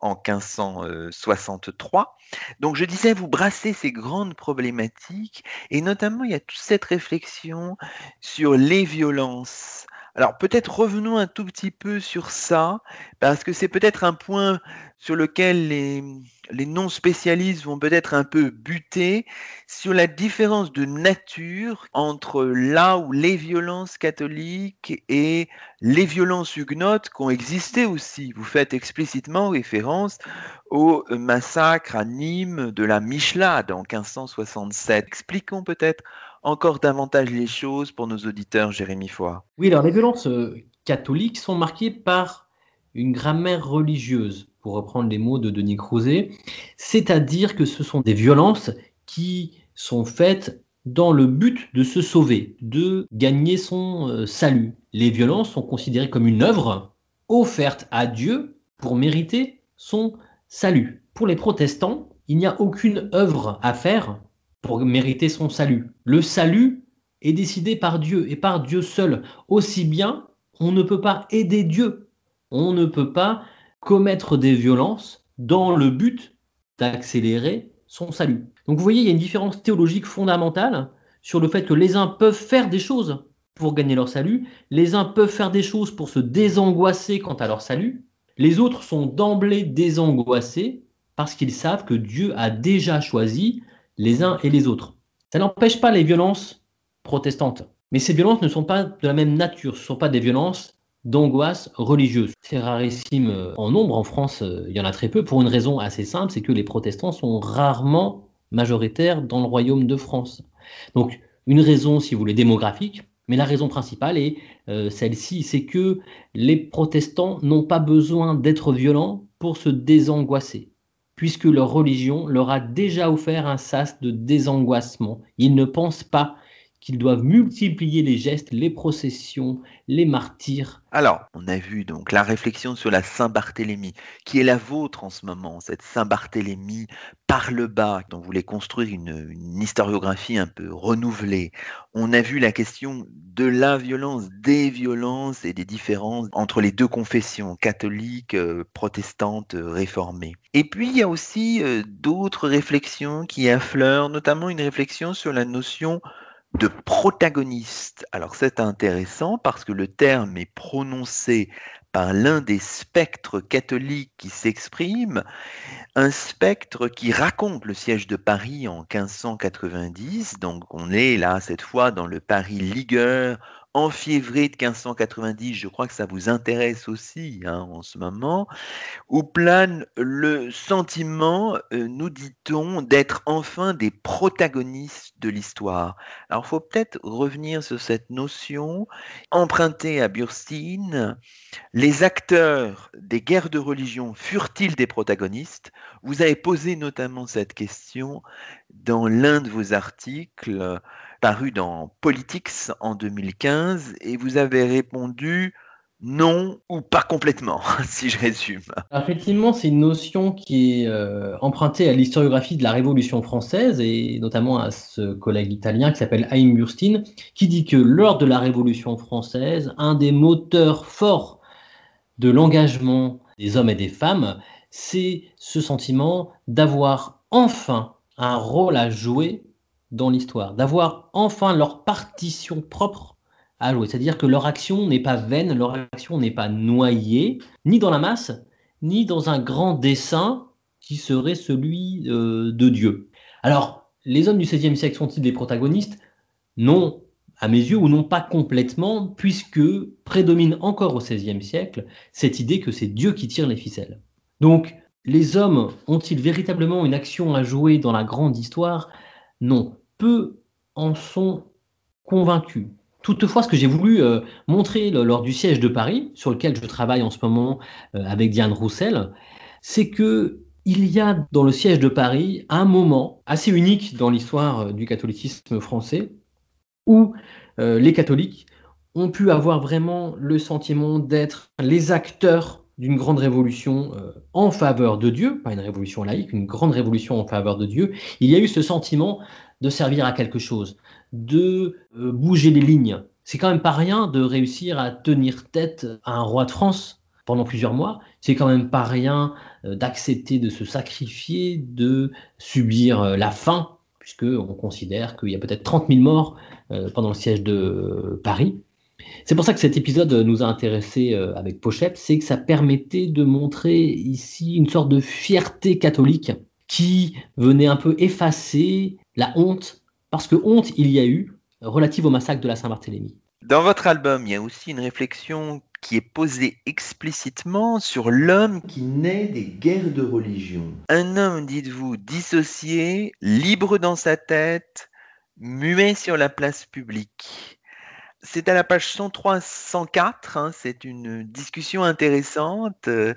en 1563. Donc, je disais, vous brassez ces grandes problématiques et notamment, il y a toute cette réflexion sur les violences alors peut-être revenons un tout petit peu sur ça, parce que c'est peut-être un point sur lequel les, non-spécialistes vont peut-être un peu buter, sur la différence de nature entre là où les violences catholiques et les violences huguenotes qui ont existé aussi. Vous faites explicitement référence au massacre à Nîmes de la Michelade en 1567. Expliquons peut-être encore davantage les choses pour nos auditeurs, Jérémy Foy Oui, alors les violences euh, catholiques sont marquées par une grammaire religieuse, pour reprendre les mots de Denis Crouzet, c'est-à-dire que ce sont des violences qui sont faites dans le but de se sauver, de gagner son euh, salut. les violences sont considérées comme une œuvre offerte à Dieu pour mériter son salut. Pour les protestants, il n'y a aucune œuvre à faire pour mériter son salut. Le salut est décidé par Dieu et par Dieu seul. Aussi bien, on ne peut pas aider Dieu. On ne peut pas commettre des violences dans le but d'accélérer son salut. Donc vous voyez, il y a une différence théologique fondamentale sur le fait que les uns peuvent faire des choses pour gagner leur salut, les uns peuvent faire des choses pour se désangoisser quant à leur salut, les autres sont d'emblée désangoissés parce qu'ils savent que Dieu a déjà choisi les uns et les autres. Ça n'empêche pas les violences protestantes, mais ces violences ne sont pas de la même nature, ce ne sont pas des violences d'angoisse religieuse. C'est rarissime en nombre, en France euh, il y en a très peu, pour une raison assez simple, c'est que les protestants sont rarement majoritaires dans le royaume de France. Donc une raison, si vous voulez, démographique, mais la raison principale est euh, celle-ci, c'est que les protestants n'ont pas besoin d'être violents pour se désangoisser, puisque leur religion leur a déjà offert un sas de désangoissement. Ils ne pensent pas qu'ils doivent multiplier les gestes, les processions, les martyrs. Alors, on a vu donc la réflexion sur la Saint-Barthélemy, qui est la vôtre en ce moment, cette Saint-Barthélemy par le bas, dont vous voulez construire une, historiographie un peu renouvelée. On a vu la question de la violence, des violences et des différences entre les deux confessions, catholiques, euh, protestantes, euh, réformées. Et puis, il y a aussi euh, d'autres réflexions qui affleurent, notamment une réflexion sur la notion de protagoniste. Alors c'est intéressant parce que le terme est prononcé par l'un des spectres catholiques qui s'exprime, un spectre qui raconte le siège de Paris en 1590, donc on est là cette fois dans le Paris ligueur en février de 1590, je crois que ça vous intéresse aussi hein, en ce moment, où plane le sentiment, euh, nous dit-on, d'être enfin des protagonistes de l'histoire. Alors il faut peut-être revenir sur cette notion, empruntée à Burstein, les acteurs des guerres de religion furent-ils des protagonistes? Vous avez posé notamment cette question dans l'un de vos articles paru dans Politics en 2015 et vous avez répondu non ou pas complètement, si je résume. Effectivement, c'est une notion qui est euh, empruntée à l'historiographie de la Révolution française et notamment à ce collègue italien qui s'appelle Haïm Burstein, qui dit que lors de la Révolution française, un des moteurs forts de l'engagement des hommes et des femmes, c'est ce sentiment d'avoir enfin un rôle à jouer dans l'histoire, d'avoir enfin leur partition propre à jouer. C'est-à-dire que leur action n'est pas vaine, leur action n'est pas noyée, ni dans la masse, ni dans un grand dessin qui serait celui euh, de Dieu. Alors, les hommes du XVIe siècle sont-ils des protagonistes? Non, à mes yeux, ou non pas complètement, puisque prédomine encore au XVIe siècle cette idée que c'est Dieu qui tire les ficelles. Donc, les hommes ont-ils véritablement une action à jouer dans la grande histoire? Non peu en sont convaincus. Toutefois, ce que j'ai voulu euh, montrer lors du siège de Paris, sur lequel je travaille en ce moment euh, avec Diane Roussel, c'est que il y a dans le siège de Paris un moment assez unique dans l'histoire euh, du catholicisme français où les catholiques ont pu avoir vraiment le sentiment d'être les acteurs d'une grande révolution en faveur de Dieu, pas une révolution laïque, une grande révolution en faveur de Dieu. Il y a eu ce sentiment de servir à quelque chose, de euh, bouger les lignes. C'est quand même pas rien de réussir à tenir tête à un roi de France pendant plusieurs mois. C'est quand même pas rien euh, d'accepter de se sacrifier, de subir euh, la faim, puisque on considère qu'il y a peut-être 30 000 morts pendant le siège de Paris. C'est pour ça que cet épisode nous a intéressé avec Pochette, c'est que ça permettait de montrer ici une sorte de fierté catholique qui venait un peu effacer la honte, parce que honte il y a eu relative au massacre de la Saint-Barthélemy. Dans votre album, il y a aussi une réflexion qui est posée explicitement sur l'homme qui naît des guerres de religion. Un homme, dites-vous, dissocié, libre dans sa tête, muet sur la place publique. C'est à la page 103 104, hein, c'est une discussion intéressante. Euh,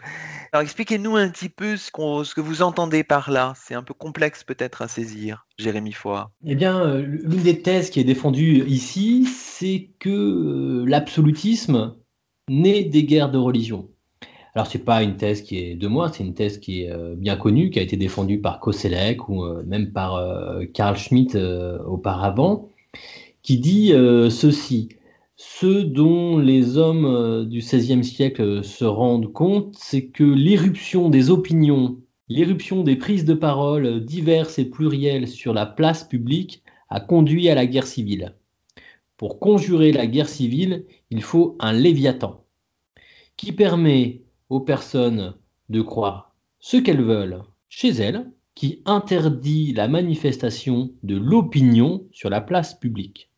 alors expliquez-nous un petit peu ce, que vous entendez par là. C'est un peu complexe peut-être à saisir, Jérémy Foy. Eh bien, euh, l'une des thèses qui est défendue ici, c'est que euh, l'absolutisme naît des guerres de religion. Alors, ce n'est pas une thèse qui est de moi, c'est une thèse qui est bien connue, qui a été défendue par Koselleck ou même par Karl Schmitt auparavant qui dit euh, ceci. Ce dont les hommes euh, du XVIe siècle se rendent compte, c'est que l'éruption des opinions, l'éruption des prises de parole diverses et plurielles sur la place publique a conduit à la guerre civile. Pour conjurer la guerre civile, il faut un léviathan qui permet aux personnes de croire ce qu'elles veulent chez elles, qui interdit la manifestation de l'opinion sur la place publique.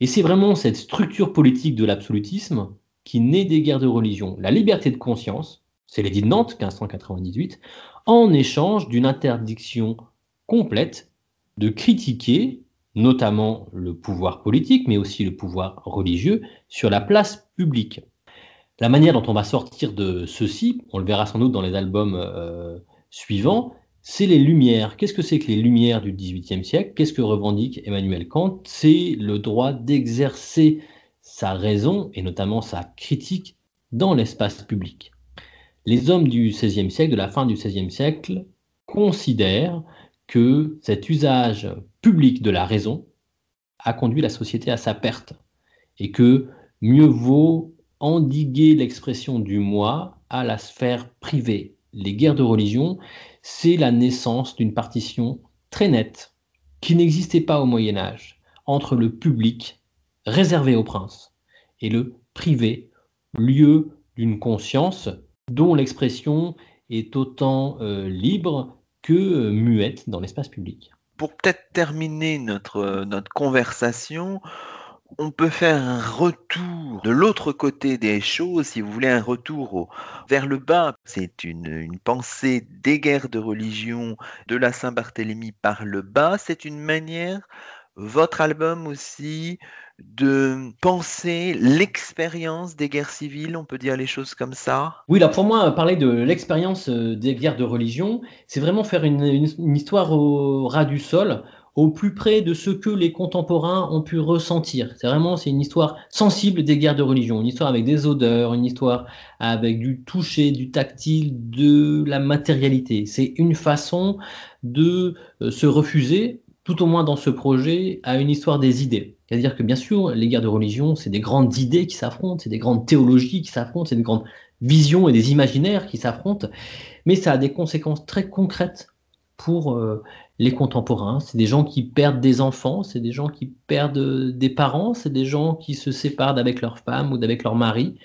Et c'est vraiment cette structure politique de l'absolutisme qui naît des guerres de religion. La liberté de conscience, c'est l'édit de Nantes 1598, en échange d'une interdiction complète de critiquer notamment le pouvoir politique, mais aussi le pouvoir religieux, sur la place publique. La manière dont on va sortir de ceci, on le verra sans doute dans les albums euh, suivants, c'est les Lumières. Qu'est-ce que c'est que les Lumières du XVIIIe siècle? Qu'est-ce que revendique Emmanuel Kant? C'est le droit d'exercer sa raison et notamment sa critique dans l'espace public. Les hommes du XVIe siècle, de la fin du XVIe siècle, considèrent que cet usage public de la raison a conduit la société à sa perte et que mieux vaut endiguer l'expression du moi à la sphère privée. Les guerres de religion, c'est la naissance d'une partition très nette qui n'existait pas au Moyen Âge entre le public réservé aux princes et le privé, lieu d'une conscience dont l'expression est autant euh, libre que euh, muette dans l'espace public. Pour peut-être terminer notre, notre conversation, on peut faire un retour de l'autre côté des choses, si vous voulez, un retour vers le bas. C'est une, pensée des guerres de religion de la Saint-Barthélemy par le bas. C'est une manière, votre album aussi, de penser l'expérience des guerres civiles, on peut dire les choses comme ça Oui, là pour moi, parler de l'expérience euh, des guerres de religion, c'est vraiment faire une, une histoire au ras du sol au plus près de ce que les contemporains ont pu ressentir. C'est vraiment c'est une histoire sensible des guerres de religion, une histoire avec des odeurs, une histoire avec du toucher, du tactile, de la matérialité. C'est une façon de euh, se refuser, tout au moins dans ce projet, à une histoire des idées. C'est-à-dire que bien sûr, les guerres de religion, c'est des grandes idées qui s'affrontent, c'est des grandes théologies qui s'affrontent, c'est des grandes visions et des imaginaires qui s'affrontent, mais ça a des conséquences très concrètes pour euh, les contemporains. C'est des gens qui perdent des enfants, c'est des gens qui perdent des parents, c'est des gens qui se séparent d'avec leur femme ou d'avec leur mari,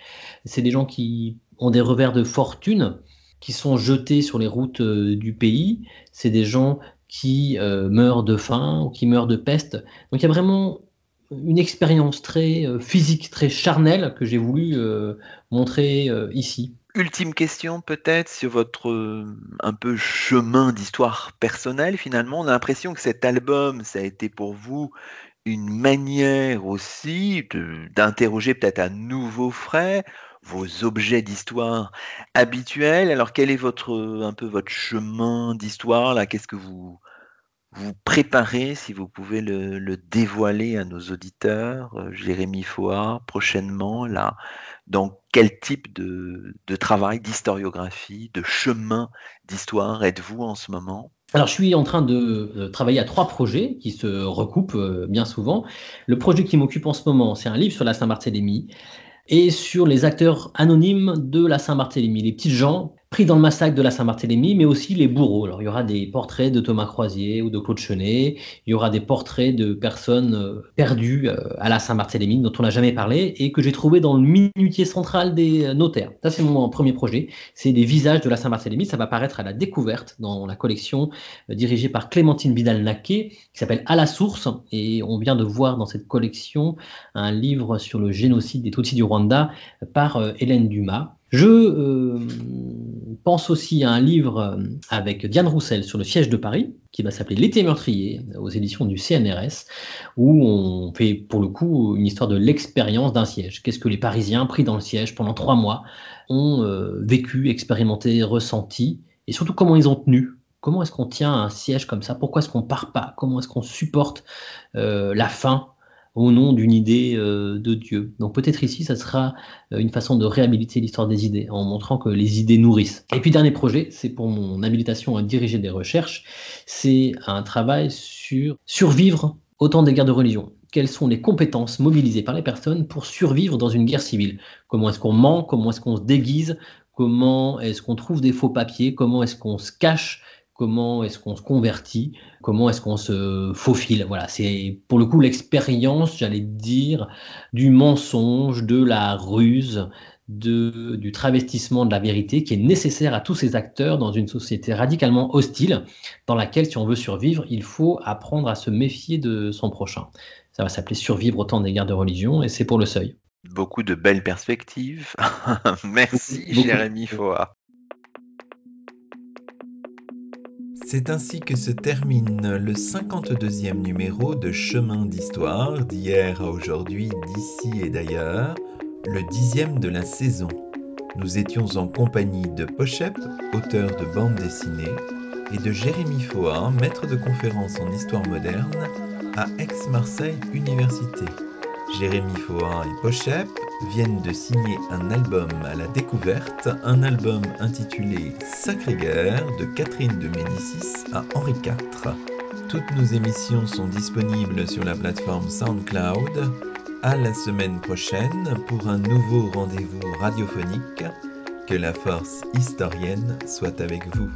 c'est des gens qui ont des revers de fortune, qui sont jetés sur les routes euh, du pays, c'est des gens qui euh, meurent de faim ou qui meurent de peste. Donc il y a vraiment une expérience très physique, très charnelle que j'ai voulu montrer ici. Ultime question peut-être sur votre euh, un peu chemin d'histoire personnelle finalement. On a l'impression que cet album, ça a été pour vous une manière aussi d'interroger peut-être à nouveau frais vos objets d'histoire habituels. Alors quel est votre un peu votre chemin d'histoire là? Qu'est-ce que vous vous préparez, si vous pouvez le, dévoiler à nos auditeurs, euh, Jérémy Foa, prochainement, là, dans quel type de, travail, d'historiographie, de chemin d'histoire êtes-vous en ce moment? Alors, je suis en train de travailler à trois projets qui se recoupent euh, bien souvent. Le projet qui m'occupe en ce moment, c'est un livre sur la Saint-Barthélemy et sur les acteurs anonymes de la Saint-Barthélemy, les petits gens pris dans le massacre de la Saint-Barthélemy, mais aussi les bourreaux. Alors, il y aura des portraits de Thomas Croisier ou de Claude Chenet, il y aura des portraits de personnes euh, perdues euh, à la Saint-Barthélemy dont on n'a jamais parlé et que j'ai trouvé dans le minutier central des euh, notaires. Ça, c'est mon premier projet. C'est des visages de la Saint-Barthélemy. Ça va paraître à la découverte dans la collection dirigée par Clémentine Vidal-Naquet qui s'appelle À la source. Et on vient de voir dans cette collection un livre sur le génocide des Tutsis du Rwanda par Hélène Dumas. Je pense aussi à un livre euh, avec Diane Roussel sur le siège de Paris, qui va s'appeler L'été meurtrier, aux éditions du CNRS, où on fait pour le coup une histoire de l'expérience d'un siège. Qu'est-ce que les Parisiens pris dans le siège pendant trois mois ont euh, vécu, expérimenté, ressenti, et surtout comment ils ont tenu. Comment est-ce qu'on tient un siège comme ça? Pourquoi est-ce qu'on part pas? Comment est-ce qu'on supporte euh, la faim au nom d'une idée euh, de Dieu. Donc peut-être ici, ça sera euh, une façon de réhabiliter l'histoire des idées, en montrant que les idées nourrissent. Et puis dernier projet, c'est pour mon habilitation à diriger des recherches, c'est un travail sur survivre au temps des guerres de religion. Quelles sont les compétences mobilisées par les personnes pour survivre dans une guerre civile? Comment est-ce qu'on ment? Comment est-ce qu'on se déguise? Comment est-ce qu'on trouve des faux papiers? Comment est-ce qu'on se cache? Comment est-ce qu'on se convertit, comment est-ce qu'on se faufile. Voilà, c'est pour le coup l'expérience, j'allais dire, du mensonge, de la ruse, de, du travestissement de la vérité qui est nécessaire à tous ces acteurs dans une société radicalement hostile, dans laquelle, si on veut survivre, il faut apprendre à se méfier de son prochain. Ça va s'appeler Survivre au temps des guerres de religion, et c'est pour le seuil. Beaucoup de belles perspectives. Merci, Jérémy Foa. C'est ainsi que se termine le 52e numéro de Chemin d'Histoire, d'hier à aujourd'hui, d'ici et d'ailleurs, le dixième de la saison. Nous étions en compagnie de Pochep, auteur de bande dessinée, et de Jérémy Foa, maître de conférence en histoire moderne à Aix-Marseille Université. Jérémy Foa et Pochep viennent de signer un album à la découverte, un album intitulé Sacré Guerre de Catherine de Médicis à Henri IV. Toutes nos émissions sont disponibles sur la plateforme SoundCloud. À la semaine prochaine pour un nouveau rendez-vous radiophonique. Que la force historienne soit avec vous.